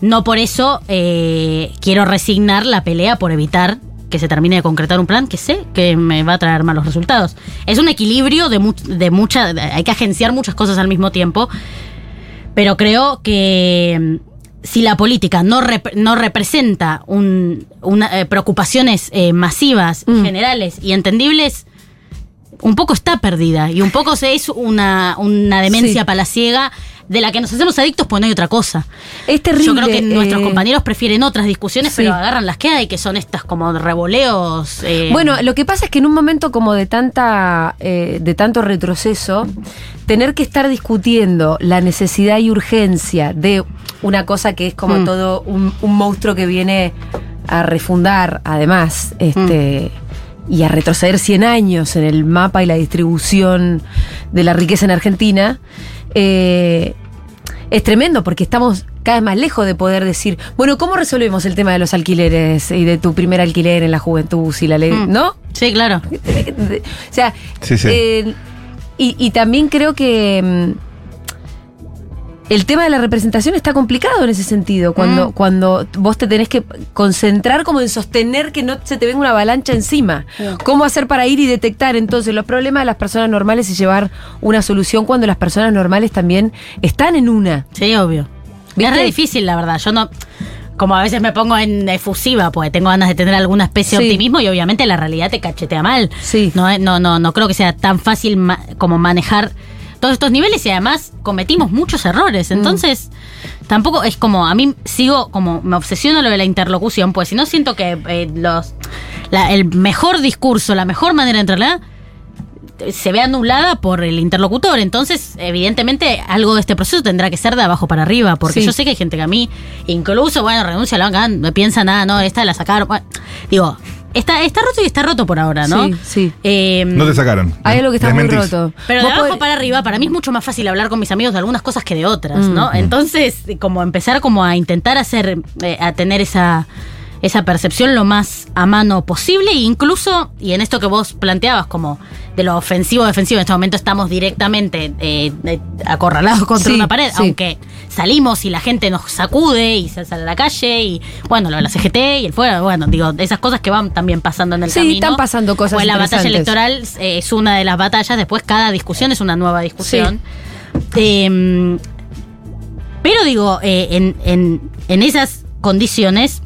D: no por eso eh, quiero resignar la pelea por evitar que se termine de concretar un plan que sé que me va a traer malos resultados. Es un equilibrio de, mu- de mucha, de- hay que agenciar muchas cosas al mismo tiempo, pero creo que mm, si la política no, rep- no representa un- una, eh, preocupaciones eh, masivas,
B: Mm.
D: generales y entendibles, un poco está perdida y un poco se es una, una demencia
B: Sí.
D: palaciega de la que nos hacemos adictos pues no hay otra cosa.
B: Es terrible.
D: Yo creo que nuestros
B: eh,
D: compañeros prefieren otras discusiones,
B: sí.
D: pero agarran las que hay, que son estas como revoleos. eh,
B: Bueno, lo que pasa es que en un momento como de tanta eh, de tanto retroceso, tener que estar discutiendo la necesidad y urgencia de una cosa que es como
D: Mm.
B: todo un, un monstruo que viene a refundar, además, este y a retroceder 100 años en el mapa y la distribución de la riqueza en Argentina, eh, es tremendo porque estamos cada vez más lejos de poder decir, bueno, ¿cómo resolvemos el tema de los alquileres y de tu primer alquiler en la juventud si la ley,
D: Mm.
B: ¿no?
D: Sí, claro.
B: O sea,
C: Sí, sí.
B: eh, y, y también creo que mm, el tema de la representación está complicado en ese sentido. Cuando,
D: Mm.
B: cuando vos te tenés que concentrar como en sostener que no se te venga una avalancha encima. ¿Cómo hacer para ir y detectar entonces los problemas de las personas normales y llevar una solución cuando las personas normales también están en una?
D: Sí, obvio.
B: ¿Viste?
D: Es re difícil, la verdad. Yo no. Como a veces me pongo en efusiva, porque tengo ganas de tener alguna especie de optimismo y obviamente la realidad te cachetea mal.
B: Sí.
D: No, no, no, no creo que sea tan fácil ma- como manejar todos estos niveles y además cometimos muchos
B: Mm.
D: errores. Entonces, tampoco es como, a mí sigo como, me obsesiona lo de la interlocución, pues si no siento que eh, los la- el mejor discurso, la mejor manera de entrarla se ve anulada por el interlocutor. Entonces, evidentemente, algo de este proceso tendrá que ser de abajo para arriba, porque
B: Sí.
D: yo sé que hay gente que a mí, incluso, bueno, renuncia, la bancan, no piensa nada, no, esta la sacaron. Bueno, digo, está, está roto y está roto por ahora, ¿no?
B: Sí, sí.
D: Eh,
C: No te sacaron.
B: Hay algo que está muy roto.
D: pero de abajo
B: podés-
D: para arriba, para mí es mucho más fácil hablar con mis amigos de algunas cosas que de otras,
B: Mm.
D: ¿no? Entonces, como empezar como a intentar hacer, eh, a tener esa, esa percepción lo más a mano posible, e incluso, y en esto que vos planteabas como de lo ofensivo defensivo, en este momento estamos directamente eh, eh, acorralados contra
B: Sí,
D: una pared,
B: sí.
D: aunque salimos y la gente nos sacude y se sale a la calle y bueno, lo de la CGT y el fuera, bueno, digo, esas cosas que van también pasando en el
B: Sí,
D: camino.
B: están pasando cosas
D: Pues la batalla electoral eh, es una de las batallas, después cada discusión es una nueva discusión. Eh, pero digo, en, en- en esas condiciones,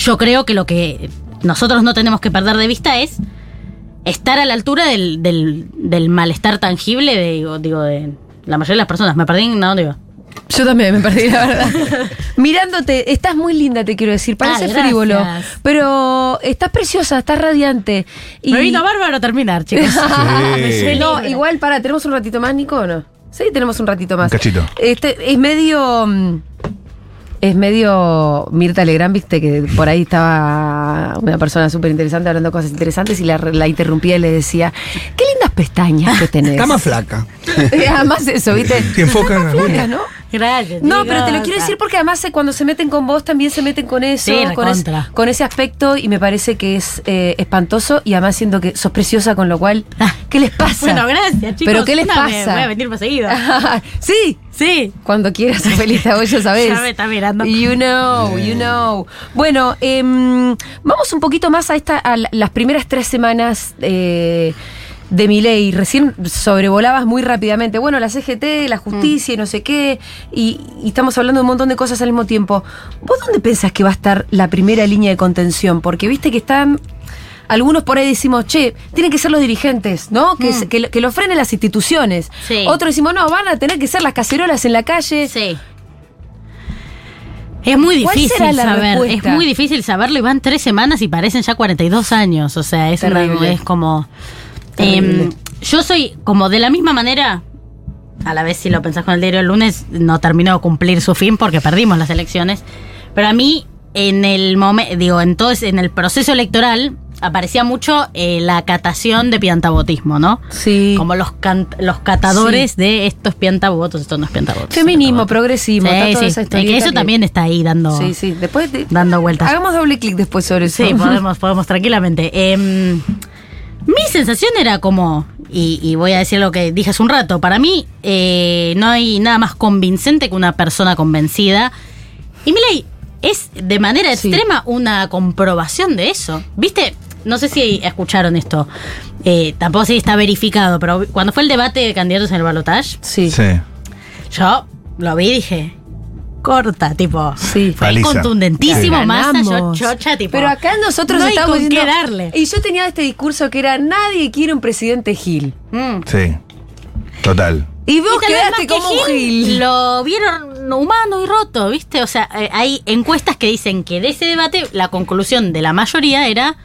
D: yo creo que lo que nosotros no tenemos que perder de vista es estar a la altura del, del- del malestar tangible de, digo, digo, de la mayoría de las personas. Me perdí, ¿no? Digo.
B: Yo también me perdí, la verdad. Mirándote, estás muy linda, te quiero decir. Parece frívolo. Pero estás preciosa, estás radiante. Y...
D: Me vino bárbaro a terminar, chicos.
C: Sí.
B: no, igual, para, ¿tenemos un ratito más, Nico, o no? Sí, tenemos un ratito más.
C: Un cachito.
B: Este, es medio. Es medio Mirta Legrand, viste, que por ahí estaba una persona súper interesante hablando cosas interesantes y la, la interrumpía y le decía, qué lindas pestañas que tenés.
E: Está más flaca.
B: Además eso, viste.
C: Que enfocan a
B: Flaca, ¿no?
D: Gracias.
B: No, pero te lo quiero decir porque además cuando se meten con vos también se meten con eso,
D: Sí,
B: con, es-
D: recontra.
B: con ese aspecto y me parece que es eh, espantoso y además siento que sos preciosa con lo cual, ¿qué les pasa?
D: Bueno, gracias, chicos.
B: ¿Pero qué les pasa?
D: Voy a venir más seguido.
B: sí,
D: Sí.
B: cuando quieras, Felita, vos ya sabés.
D: Ya me está mirando.
B: You know, you know. Bueno, em, vamos un poquito más a esta, a la- las primeras tres semanas eh, de mi ley. Recién sobrevolabas muy rápidamente. Bueno, la CGT, la justicia y no sé qué. Y, y estamos hablando de un montón de cosas al mismo tiempo. ¿Vos dónde pensás que va a estar la primera línea de contención? Porque viste que están. Algunos por ahí decimos, che, tienen que ser los dirigentes, ¿no? Que, se- que, lo- que lo frenen las instituciones.
D: Sí.
B: Otros decimos, no, van a tener que ser las cacerolas en la calle.
D: Sí. Es muy
B: ¿Cuál
D: difícil saber,
B: respuesta?
D: es muy difícil saberlo y van tres semanas y parecen ya 42 años, o sea, es, una-
B: Terrible.
D: es como... Em, yo soy como de la misma manera, a la vez si lo pensás con el diario el lunes, no terminó de cumplir su fin porque perdimos las elecciones, pero a mí en el momento, digo, entonces en el proceso electoral aparecía mucho eh, la catación de piantabotismo, ¿no?
B: Sí.
D: Como los, los catadores de esto es piantabotos, esto no es piantabotos.
B: Feminismo, progresismo,
D: Sí,
B: está toda
D: sí.
B: esa
D: Es
B: historieta
D: que eso
B: que-
D: también está ahí dando,
B: Sí, sí. Después de-
D: dando vueltas.
B: Hagamos doble clic después sobre eso.
D: Sí, podemos, podemos tranquilamente. Em, mi sensación era como, y, y voy a decir lo que dije hace un rato, para mí eh, no hay nada más convincente que una persona convencida. Y Milei es de manera
B: Sí.
D: extrema una comprobación de eso. ¿Viste? No sé si escucharon esto. Eh, tampoco sé si está verificado, pero cuando fue el debate de candidatos en el balotaje,
B: Sí.
C: Sí.
D: yo lo vi y dije, corta, tipo.
B: Sí.
D: Fue contundentísimo, masa, yo
B: Ganamos.
D: chocha, tipo.
B: Pero acá nosotros
D: no hay
B: estamos
D: con
B: diciendo-
D: qué darle.
B: Y yo tenía este discurso que era nadie quiere un presidente Gil.
D: Mm.
C: Sí. Total.
B: Y vos
D: Y tal vez
B: quedaste
D: más que
B: como un Gil.
D: Lo vieron humano y roto, ¿viste? O sea, eh, hay encuestas que dicen que de ese debate la conclusión de la mayoría era,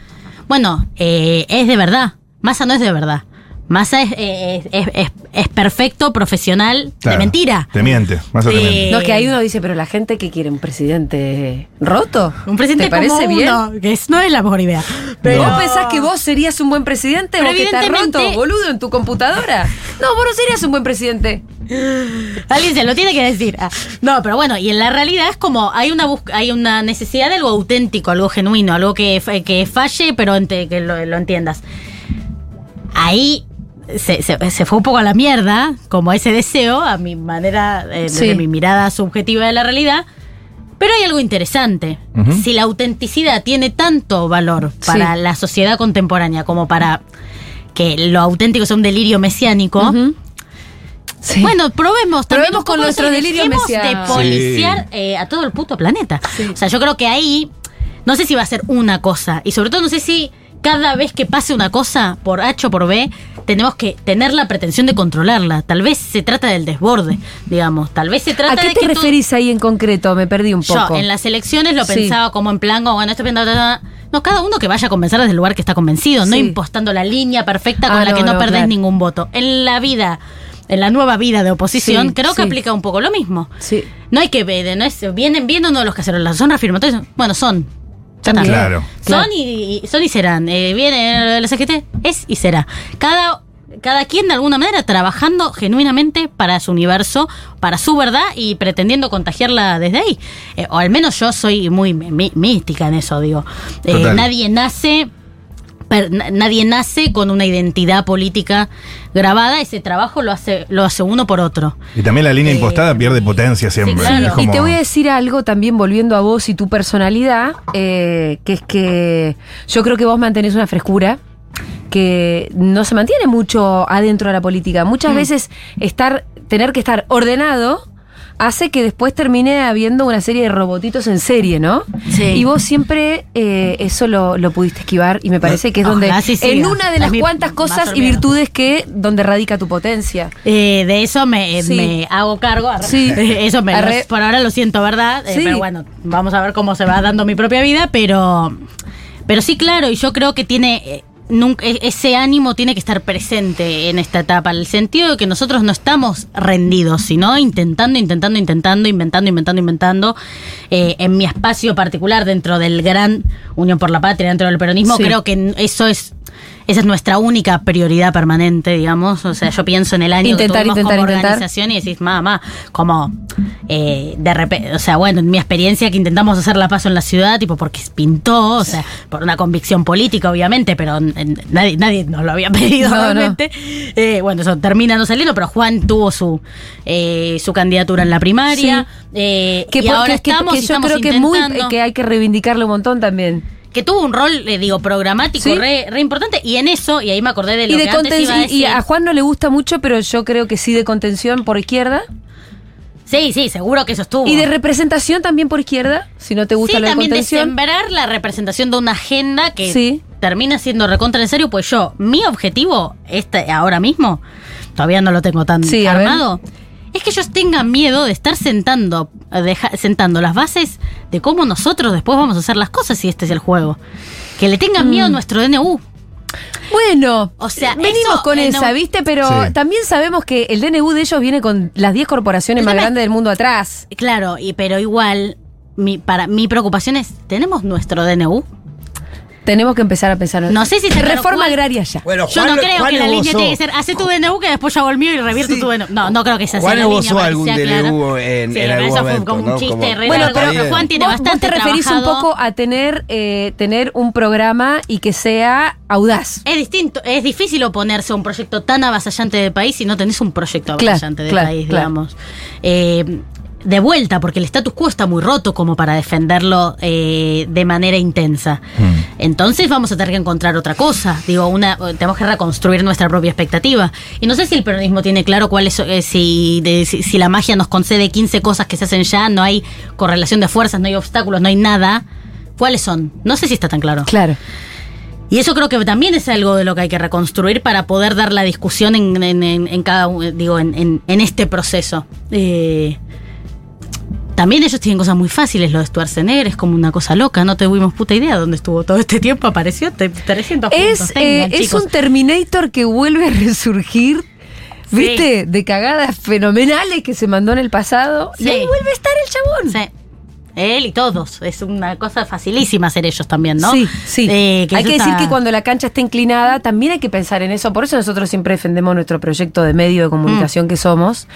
D: bueno, eh, es de verdad. Massa no es de verdad. Massa es, eh, es, es- es- es perfecto, profesional, de mentira.
C: Te miente, o te
D: Eh,
C: miente.
B: No, que ahí uno dice, pero la gente que quiere un presidente roto.
D: Un presidente
B: ¿Te parece
D: como
B: bien?
D: uno, que es- no es la mejor idea. Pero
B: ¿Vos pensás que vos serías un buen presidente
D: Pero
B: o que estás
D: evidentemente-
B: roto, boludo, en tu computadora? No, vos no serías un buen presidente.
D: Alguien se lo tiene que decir. Ah, No, pero bueno, y en la realidad es como hay una bus- hay una necesidad de algo auténtico, algo genuino, algo que, que falle, pero ente- que lo, lo entiendas. Ahí se, se- se fue un poco a la mierda, como ese deseo, a mi manera, eh, desde
B: Sí.
D: mi mirada subjetiva de la realidad. Pero hay algo interesante. Si la autenticidad tiene tanto valor para
B: Sí.
D: la sociedad contemporánea como para que lo auténtico sea un delirio mesiánico,
B: Ujú. Sí.
D: bueno, probemos también
B: Probemos con nuestro delirio
D: de policiar eh, a todo el puto planeta.
B: Sí.
D: O sea, yo creo que ahí no sé si va a ser una cosa y sobre todo no sé si cada vez que pase una cosa por H o por B tenemos que tener la pretensión de controlarla. Tal vez se trata del desborde, digamos. Tal vez se trata
B: ¿A qué
D: de
B: te
D: que
B: referís ahí en concreto? Me perdí un poco.
D: yo en las elecciones lo
B: Sí.
D: pensaba como en plan, bueno, esto bla, bla, bla. no, cada uno que vaya a convencer desde el lugar que está convencido, no impostando la línea perfecta con
B: Ah,
D: la que
B: no,
D: perdés
B: claro.
D: ningún voto. En la vida, en la nueva vida de oposición,
B: Sí,
D: creo que aplica un poco lo mismo.
B: Sí.
D: No hay que ver, no es, vienen viendo uno de los cacerolas, son reafirmatorios, bueno, son.
B: También.
C: Claro.
D: Son y, y- son y serán. Eh, viene la CGT, es y será. Cada, cada quien de alguna manera trabajando genuinamente para su universo, para su verdad y pretendiendo contagiarla desde ahí. Eh, o al menos yo soy muy mí- mística en eso, digo. Eh, nadie nace. Per- na- nadie nace con una identidad política grabada, ese trabajo lo hace, lo hace uno por otro.
C: Y también la línea
D: Eh,
C: impostada pierde potencia siempre.
D: claro.
C: Es como-
B: Y te voy a decir algo también volviendo a vos y tu personalidad, eh, que es que yo creo que vos mantenés una frescura que no se mantiene mucho adentro de la política. Muchas
D: Mm.
B: veces estar, tener que estar ordenado hace que después termine habiendo una serie de robotitos en serie, ¿no?
D: Sí.
B: Y vos siempre eh, eso lo, lo pudiste esquivar y me parece que es donde
D: Ojalá sí siga.
B: en una de las cuantas cosas y virtudes que donde radica tu potencia.
D: Eh, de eso me,
B: Sí.
D: me hago cargo.
B: Sí.
D: Eso me, por ahora lo siento, ¿verdad? Eh,
B: Sí.
D: pero bueno, vamos a ver cómo se va dando mi propia vida, pero, pero sí, claro, y yo creo que tiene... nunca- e- ese ánimo tiene que estar presente en esta etapa, en el sentido de que nosotros no estamos rendidos, sino intentando, intentando, intentando, inventando, inventando, inventando. Eh, en mi espacio particular, dentro del gran Unión por la Patria, dentro del peronismo,
B: Sí.
D: creo que eso es esa es nuestra única prioridad permanente, digamos. O sea, yo pienso en el año
B: Intentar,
D: que
B: intentar,
D: como
B: intentar.
D: organización y decís, mamá, como eh, de repente, o sea, bueno, en mi experiencia que intentamos hacer la paso en la ciudad, tipo porque pintó, o sea, por una convicción política, obviamente, pero nadie, nadie nos lo había pedido
B: No, no.
D: realmente. Eh, bueno, eso termina no saliendo, pero Juan tuvo su eh, su candidatura en la primaria. eh,
B: Que,
D: y ahora
B: que-
D: estamos
B: que yo
D: estamos
B: creo que, muy,
D: intentando-
B: que hay que reivindicarle un montón también.
D: que tuvo un rol, le digo, programático
B: Sí.
D: re, re importante. Y en eso, y ahí me acordé de lo
B: Y, de
D: que antes iba a
B: y-
D: decir.
B: y a Juan no le gusta mucho, pero yo creo que sí de contención por izquierda.
D: Sí, sí, seguro que eso estuvo.
B: Y de representación también por izquierda, si no te gusta
D: sí,
B: de
D: también de sembrar la representación de una agenda que
B: Sí.
D: termina siendo recontra en serio, pues yo, mi objetivo, este ahora mismo, todavía no lo tengo tan
B: Sí,
D: armado, es que ellos tengan miedo de estar sentando, deja- sentando las bases de cómo nosotros después vamos a hacer las cosas si este es el juego. Que le tengan
B: Mm.
D: miedo a nuestro DNU.
B: Bueno,
D: O sea,
B: venimos
D: eso,
B: con
D: eh,
B: esa,
D: no-
B: ¿viste? Pero
C: Sí.
B: también sabemos que el DNU de ellos viene con las 10 corporaciones
D: El
B: más grandes del mundo atrás.
D: Claro, y, pero igual, mi, para, mi preocupación es, ¿tenemos nuestro DNU?
B: Tenemos que empezar a pensar.
D: No sé si claro
B: Reforma agraria ya.
E: Bueno,
D: Yo
E: Juan
D: no
E: lo-
D: creo
E: Juan
D: que la línea tiene que ser, hace tu DNU que después yo hago el mío y revierto
E: Sí.
D: tu DNU. No, no creo que sea
E: Juan
D: la línea.
E: esbozó algún DNU en-
D: Sí,
E: en algún
D: eso fue como un
E: ¿no?
D: chiste
E: Como-
D: re
B: Bueno,
D: largo,
B: pero
D: pero Juan tiene
B: vos,
D: bastante
B: vos te referís un poco a tener, eh, tener un programa y que sea audaz.
D: Es distinto, es difícil oponerse a un proyecto tan avasallante del país si no tenés un proyecto
B: Claro,
D: avasallante del
B: claro,
D: país,
B: claro.
D: digamos. Eh, de vuelta, porque el status quo está muy roto como para defenderlo eh, de manera intensa.
C: Mm.
D: Entonces vamos a tener que encontrar otra cosa. Digo, una, tenemos que reconstruir nuestra propia expectativa. Y no sé si el peronismo tiene claro cuál es, eh, si, de- si, si la magia nos concede 15 cosas que se hacen ya, no hay correlación de fuerzas, no hay obstáculos, no hay nada. ¿Cuáles son? No sé si está tan claro.
B: Claro.
D: Y eso creo que también es algo de lo que hay que reconstruir para poder dar la discusión en, en- en- en cada digo en, en- en este proceso. Eh, también ellos tienen cosas muy fáciles, lo de Schwarzenegger es como una cosa loca, no tuvimos puta idea dónde estuvo todo este tiempo, apareció te- 300 puntos,
B: Es,
D: tengan,
B: eh, es un Terminator que vuelve a resurgir ¿viste? De cagadas fenomenales que se mandó en el pasado. Y
D: Sí.
B: ahí vuelve a estar el chabón.
D: Sí. Él y todos. Es una cosa facilísima ser ellos también, ¿no?
B: Sí, sí.
D: Eh,
B: hay
D: eso
B: que decir
D: está-
B: que cuando la cancha está inclinada, también hay que pensar en eso. Por eso nosotros siempre defendemos nuestro proyecto de medio de
D: Mm.
B: comunicación que somos.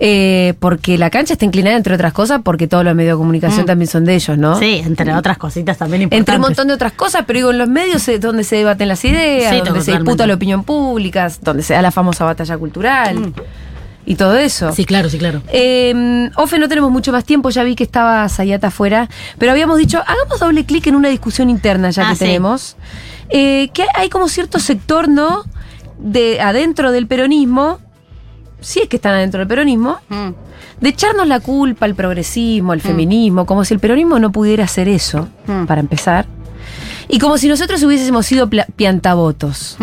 B: Eh, porque la cancha está inclinada, entre otras cosas, porque todos los medios de comunicación
D: Mm.
B: también son de ellos, ¿no?
D: Sí, entre otras cositas también importantes.
B: Entre un montón de otras cosas, pero digo, en los medios es donde se debaten las ideas,
D: Sí,
B: donde se disputa la opinión pública, donde se da la famosa batalla cultural
D: Mm.
B: Y todo eso.
D: Sí, claro, sí, claro.
B: Eh, Ofe, no tenemos mucho más tiempo, ya vi que estaba Sayata afuera, pero habíamos dicho, hagamos doble clic en una discusión interna ya
D: Ah,
B: que
D: sí.
B: tenemos, eh, que hay como cierto sector, ¿no? De adentro del peronismo, si es que están adentro del peronismo,
D: Mm.
B: de echarnos la culpa al progresismo, al feminismo, como si el peronismo no pudiera hacer eso,
D: Mm.
B: para empezar, y como si nosotros hubiésemos sido piantavotos.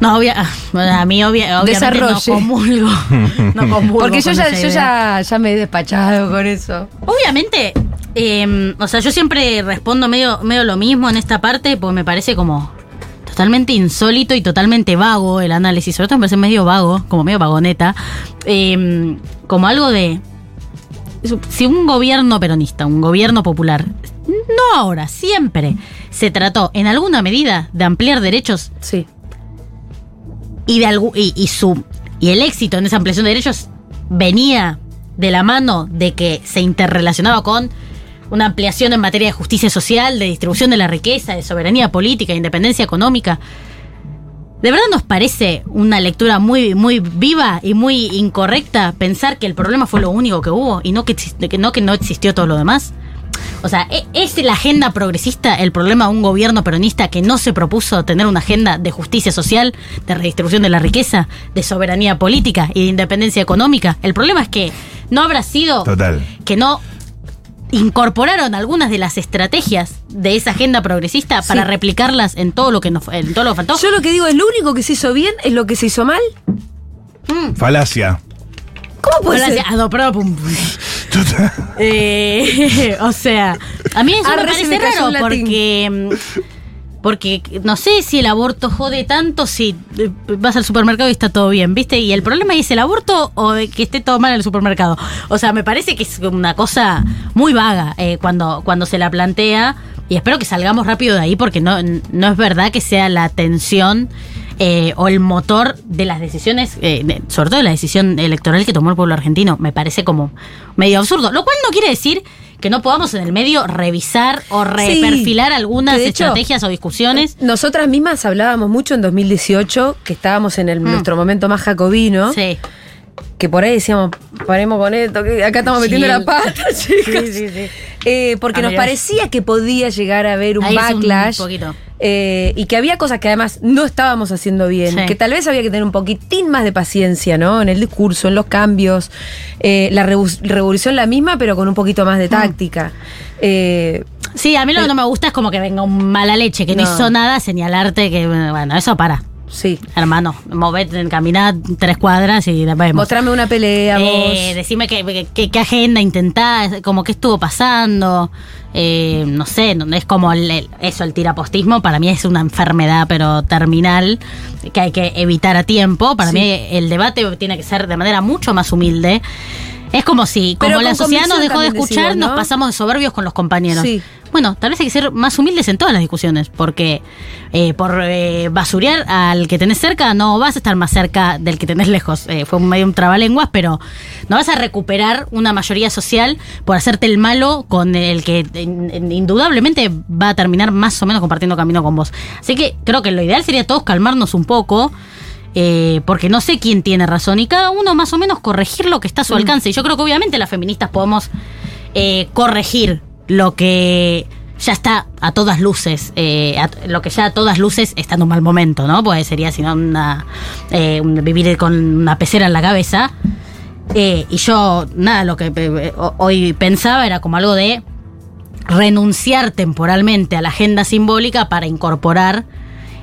D: No, obvia, bueno, a mí obvia, obviamente
B: Desarrolle.
D: no comulgo. No comulgo
B: Porque yo ya, yo ya, ya me he despachado con eso.
D: Obviamente, eh, o sea, yo siempre respondo medio, medio lo mismo en esta parte, porque me parece como totalmente insólito y totalmente vago el análisis. Sobre todo me parece medio vago, como medio vagoneta. eh, como algo de. Si un gobierno peronista, un gobierno popular, no ahora, siempre se trató en alguna medida de ampliar derechos
B: Sí.
D: Y de y, y su y el éxito en esa ampliación de derechos venía de la mano de que se interrelacionaba con una ampliación en materia de justicia social, de distribución de la riqueza, de soberanía política, de independencia económica. ¿De verdad nos parece una lectura muy, muy viva y muy incorrecta pensar que el problema fue lo único que hubo y no que no, que no existió todo lo demás? O sea, ¿e- ¿es la agenda progresista el problema de un gobierno peronista que no se propuso tener una agenda de justicia social, de redistribución de la riqueza, de soberanía política y de independencia económica? El problema es que no habrá sido
C: Total.
D: que no incorporaron algunas de las estrategias de esa agenda progresista para replicarlas en todo lo que nos en todo lo que faltó.
B: Yo lo que digo es lo único que se hizo bien es lo que se hizo mal.
C: Falacia.
B: ¿Cómo puede
D: Ahora
B: ser?
D: adopropum. Eh, o sea, a mí eso
B: Arre,
D: me parece
B: me
D: raro porque mm, porque no sé si el aborto jode tanto si eh, vas al supermercado y está todo bien, ¿viste? Y el problema es el aborto o que esté todo mal en el supermercado. O sea, me parece que es una cosa muy vaga eh, cuando, cuando se la plantea y espero que salgamos rápido de ahí porque no, no es verdad que sea la tensión eh, o el motor de las decisiones, eh, de- sobre todo de la decisión electoral que tomó el pueblo argentino. Me parece como medio absurdo. Lo cual no quiere decir que no podamos en el medio revisar o reperfilar algunas
B: hecho,
D: estrategias o discusiones.
B: Nosotras mismas hablábamos mucho en 2018, que estábamos en el, nuestro momento más jacobino,
D: Mm. Sí.
B: Que por ahí decíamos, paremos con esto, que acá estamos
D: Sí.
B: metiendo la pata, chicos.
D: Sí, sí, sí.
B: Eh, porque
D: Ah,
B: nos parecía que podía llegar a haber un
D: Ahí es un
B: backlash.
D: poquito.
B: eh, y que había cosas que además no estábamos haciendo bien,
D: Sí.
B: que tal vez había que tener un poquitín más de paciencia, ¿no? En el discurso, en los cambios, eh, la revolución la misma, pero con un poquito más de táctica. Eh,
D: Sí, a mí lo que no me gusta es como que venga un mala leche que no,
B: No.
D: hizo nada, señalarte que, bueno, eso para.
B: Sí.
D: Hermano, movete, caminá tres cuadras y después vemos.
B: Mostrame una pelea, vos.
D: Eh, decime qué, qué- qué agenda intentás, como qué estuvo pasando. Eh, no sé, es como el- el- eso, el tirapostismo para mí es una enfermedad, pero terminal, que hay que evitar a tiempo. Para
B: Sí.
D: mí el debate tiene que ser de manera mucho más humilde. Es como si,
B: Pero
D: como la sociedad nos dejó de escuchar,
B: decimos, ¿no?
D: nos pasamos de soberbios con los compañeros.
B: Sí.
D: Bueno, tal vez hay que ser más humildes en todas las discusiones, porque eh, por eh, basurear al que tenés cerca no vas a estar más cerca del que tenés lejos. Eh, fue un medio un trabalenguas, pero no vas a recuperar una mayoría social por hacerte el malo con el que in- in- indudablemente va a terminar más o menos compartiendo camino con vos. Así que creo que lo ideal sería todos calmarnos un poco. Eh, porque no sé quién tiene razón y cada uno más o menos corregir lo que está a su alcance. Y yo creo que obviamente las feministas podemos eh, corregir lo que ya está a todas luces, eh, a- lo que ya a todas luces está en un mal momento, ¿no? Pues sería si no una, un- vivir con una pecera en la cabeza. Y yo, nada, lo que ho- hoy pensaba era como algo de renunciar temporalmente a la agenda simbólica para incorporar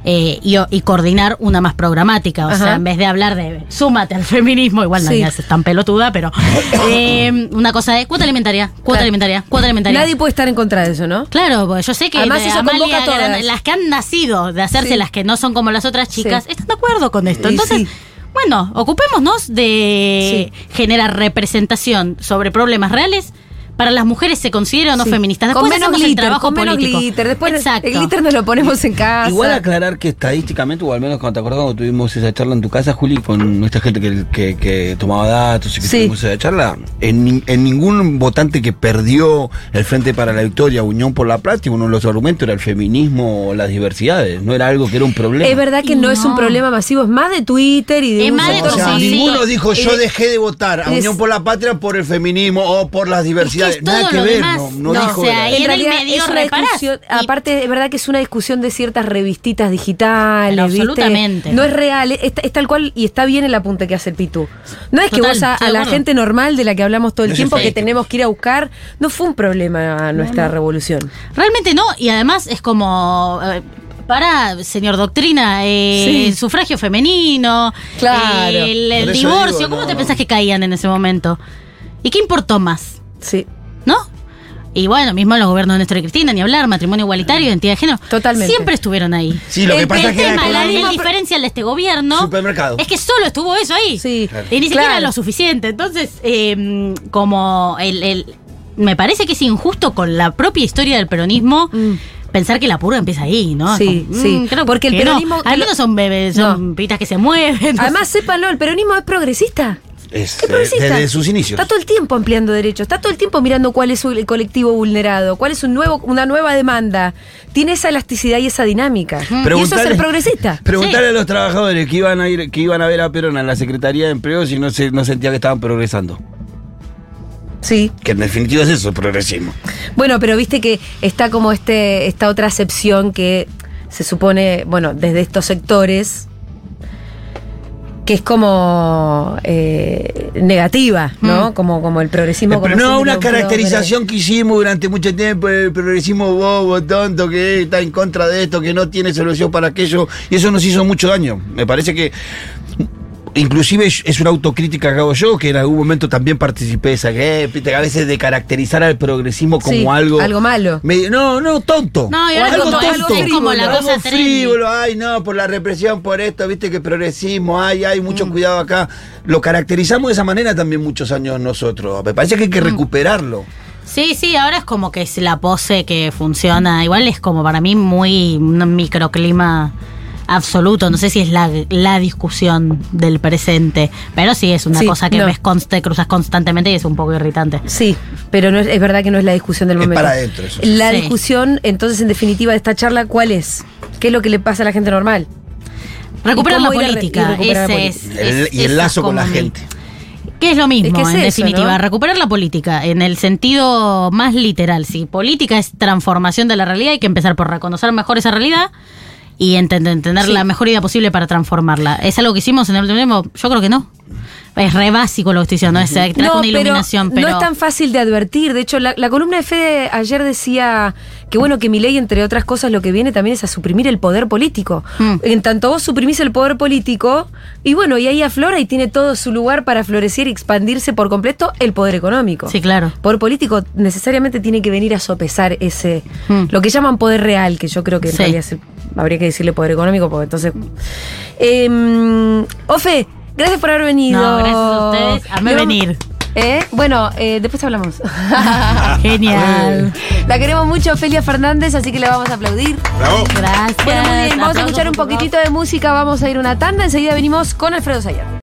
D: eh, y, y coordinar una más programática. O
B: Ajá.
D: sea, en vez de hablar de súmate al feminismo, igual
B: Sí.
D: nadie es tan pelotuda, pero eh, una cosa de cuota alimentaria, cuota
B: Claro.
D: alimentaria, cuota alimentaria.
B: Nadie puede estar en contra de eso, ¿no?
D: Claro, porque yo sé que
B: Además,
D: de
B: eso
D: Amalia
B: convoca a todas.
D: Las que han nacido de hacerse
B: Sí.
D: las que no son como las otras chicas,
B: Sí.
D: están de acuerdo con esto. Entonces,
B: sí.
D: bueno, ocupémonos de generar representación sobre problemas reales para las mujeres se considera o no
B: Sí.
D: feministas.
B: con
D: Después
B: menos
D: hacemos el
B: glitter,
D: trabajo
B: con menos
D: político.
B: glitter. Después
D: Exacto.
B: el glitter nos lo ponemos en casa.
E: Igual aclarar que estadísticamente, o al menos cuando te acordás cuando tuvimos esa charla en tu casa, Juli, con nuestra gente que, que- que tomaba datos y que
B: Sí.
E: tuvimos esa charla, en, ni- en ningún votante que perdió el Frente para la Victoria, Unión por la Práctica, uno de los argumentos era el feminismo o las diversidades, no era algo que era un problema.
B: Es verdad que no, es un problema masivo, es más de Twitter y de
D: Es
B: un
D: más de-
E: O sea,
D: Sí,
E: ninguno dijo yo
B: Eh,
E: dejé de votar a
B: es-
E: Unión por la Patria por el feminismo o por las
D: Es
E: diversidades.
D: Que es
E: Nada
D: todo
E: que
D: lo
E: ver,
D: demás.
E: no, no
D: No,
E: dijo
D: o sea,
B: En
D: era el medio reparás.
B: aparte es verdad que es una discusión de ciertas revistitas digitales,
D: Pero
B: ¿viste?
D: absolutamente.
B: No es real, es, es tal cual y está bien el apunte que hace el Pitu. No es que
D: Total,
B: vos a, la gente normal de la que hablamos todo el
E: No
B: tiempo que tenemos que ir a buscar, no fue un problema nuestra revolución.
D: Realmente no, y además es como. eh, para, señor doctrina, eh,
B: Sí.
D: el sufragio femenino,
B: Claro.
D: eh, el, divorcio,
E: digo,
D: ¿cómo
E: no.
D: te pensás que caían en ese momento? ¿Y qué importó más?
B: Sí.
D: ¿No? Y bueno, mismo los gobiernos de Néstor y Cristina, ni hablar, matrimonio igualitario, identidad de género.
B: Totalmente.
D: Siempre estuvieron ahí.
E: Sí, lo que
B: El-
E: pasa
D: El
E: es que
D: tema, la, diferencial de este gobierno
E: Supermercado.
D: es que solo estuvo eso ahí.
B: Sí.
D: Y ni siquiera
B: Claro.
D: lo suficiente. Entonces, eh, como el, el- me parece que es injusto con la propia historia del peronismo
B: Mm.
D: pensar que la purga empieza ahí, ¿no?
B: Sí,
D: Como,
B: sí.
D: mm, creo
B: Porque el
D: que no.
B: peronismo-
D: Al menos son bebés, son
B: No.
D: pitas que se mueven. no
B: Además, sépanlo, el peronismo es progresista.
E: Es,
B: Es progresista.
E: desde sus inicios.
B: Está todo el tiempo ampliando derechos, está todo el tiempo mirando cuál es el colectivo vulnerado, cuál es un nuevo, una nueva demanda. Tiene esa elasticidad y esa dinámica. Y eso es ser progresista.
E: Preguntarle
D: Sí.
E: a los trabajadores que iban a ir, que iban a ver a Perón en la Secretaría de Empleo si no se, no sentía que estaban progresando.
B: Sí.
E: Que en definitiva es eso, el progresismo.
B: Bueno, pero viste que está como este, esta otra acepción que se supone, bueno, desde estos sectores, que es como eh, negativa, ¿no? Como, como el progresismo.
E: Pero no, una caracterización que hicimos durante mucho tiempo, el progresismo bobo, tonto, que está en contra de esto, que no tiene solución para aquello, y eso nos hizo mucho daño. Me parece que inclusive es una autocrítica que hago yo, que en algún momento también participé de esa, que, eh, a veces de caracterizar al progresismo como
B: Sí,
E: algo...
B: algo malo.
E: me- no, no, tonto.
D: No, y
B: O
D: ahora
B: algo
D: como,
B: tonto.
D: es, es como la
E: Algo
D: cosa trendy.
E: frívolo, ay no, por la represión, por esto, viste que progresismo, ay, hay mucho cuidado acá. Lo caracterizamos de esa manera también muchos años nosotros. Me parece que hay que recuperarlo.
D: Sí, sí, ahora es como que es la pose que funciona. Igual es como para mí muy un microclima absoluto. No sé si es la, la discusión del presente, pero sí es una
B: Sí,
D: cosa que
B: no.
D: ves te cruzas constantemente y es un poco irritante.
B: Sí, pero no es, es verdad que no es la discusión del
E: Es
B: momento.
E: para adentro eso.
B: La
D: Sí.
B: discusión, entonces, en definitiva, de esta charla, ¿cuál es? ¿Qué es lo que le pasa a la gente normal?
D: Recuperar
B: ¿Y
D: la
B: a
D: política.
B: y la
D: es-?
E: El-
D: es-
E: y el
D: esa
E: lazo con la gente.
D: Que es lo mismo,
B: Es que es
D: en
B: eso,
D: definitiva,
B: ¿no?
D: recuperar la política en el sentido más literal. Si política es transformación de la realidad, hay que empezar por reconocer mejor esa realidad y entender, entender
B: Sí.
D: la mejor idea posible para transformarla. ¿Es algo que hicimos en el último? Yo creo que no. Es re básico lo que estoy diciendo, es trae una iluminación, pero,
B: no es tan fácil de advertir. De hecho, la, la columna de Fede ayer decía que bueno, que mi ley, entre otras cosas, lo que viene también es a suprimir el poder político.
D: Mm.
B: En tanto vos suprimís el poder político, y bueno, y ahí aflora y tiene todo su lugar para florecer y expandirse por completo el poder económico.
D: Sí, claro.
B: Poder político necesariamente tiene que venir a sopesar ese,
D: Mm.
B: lo que llaman poder real, que yo creo que en
D: Sí.
B: realidad es el- habría que decirle poder económico, porque entonces... Em, Ofe, gracias por haber venido.
D: No, gracias a ustedes.
B: Vamos-
D: venir.
B: ¿Eh? Bueno, eh, después hablamos.
D: Genial.
B: La queremos mucho, Ofelia Fernández, así que le vamos a aplaudir.
C: Bravo.
D: Gracias.
B: Bueno, muy bien, vamos a escuchar un poquitito de música, vamos a ir a una tanda, enseguida venimos con Alfredo Sayar.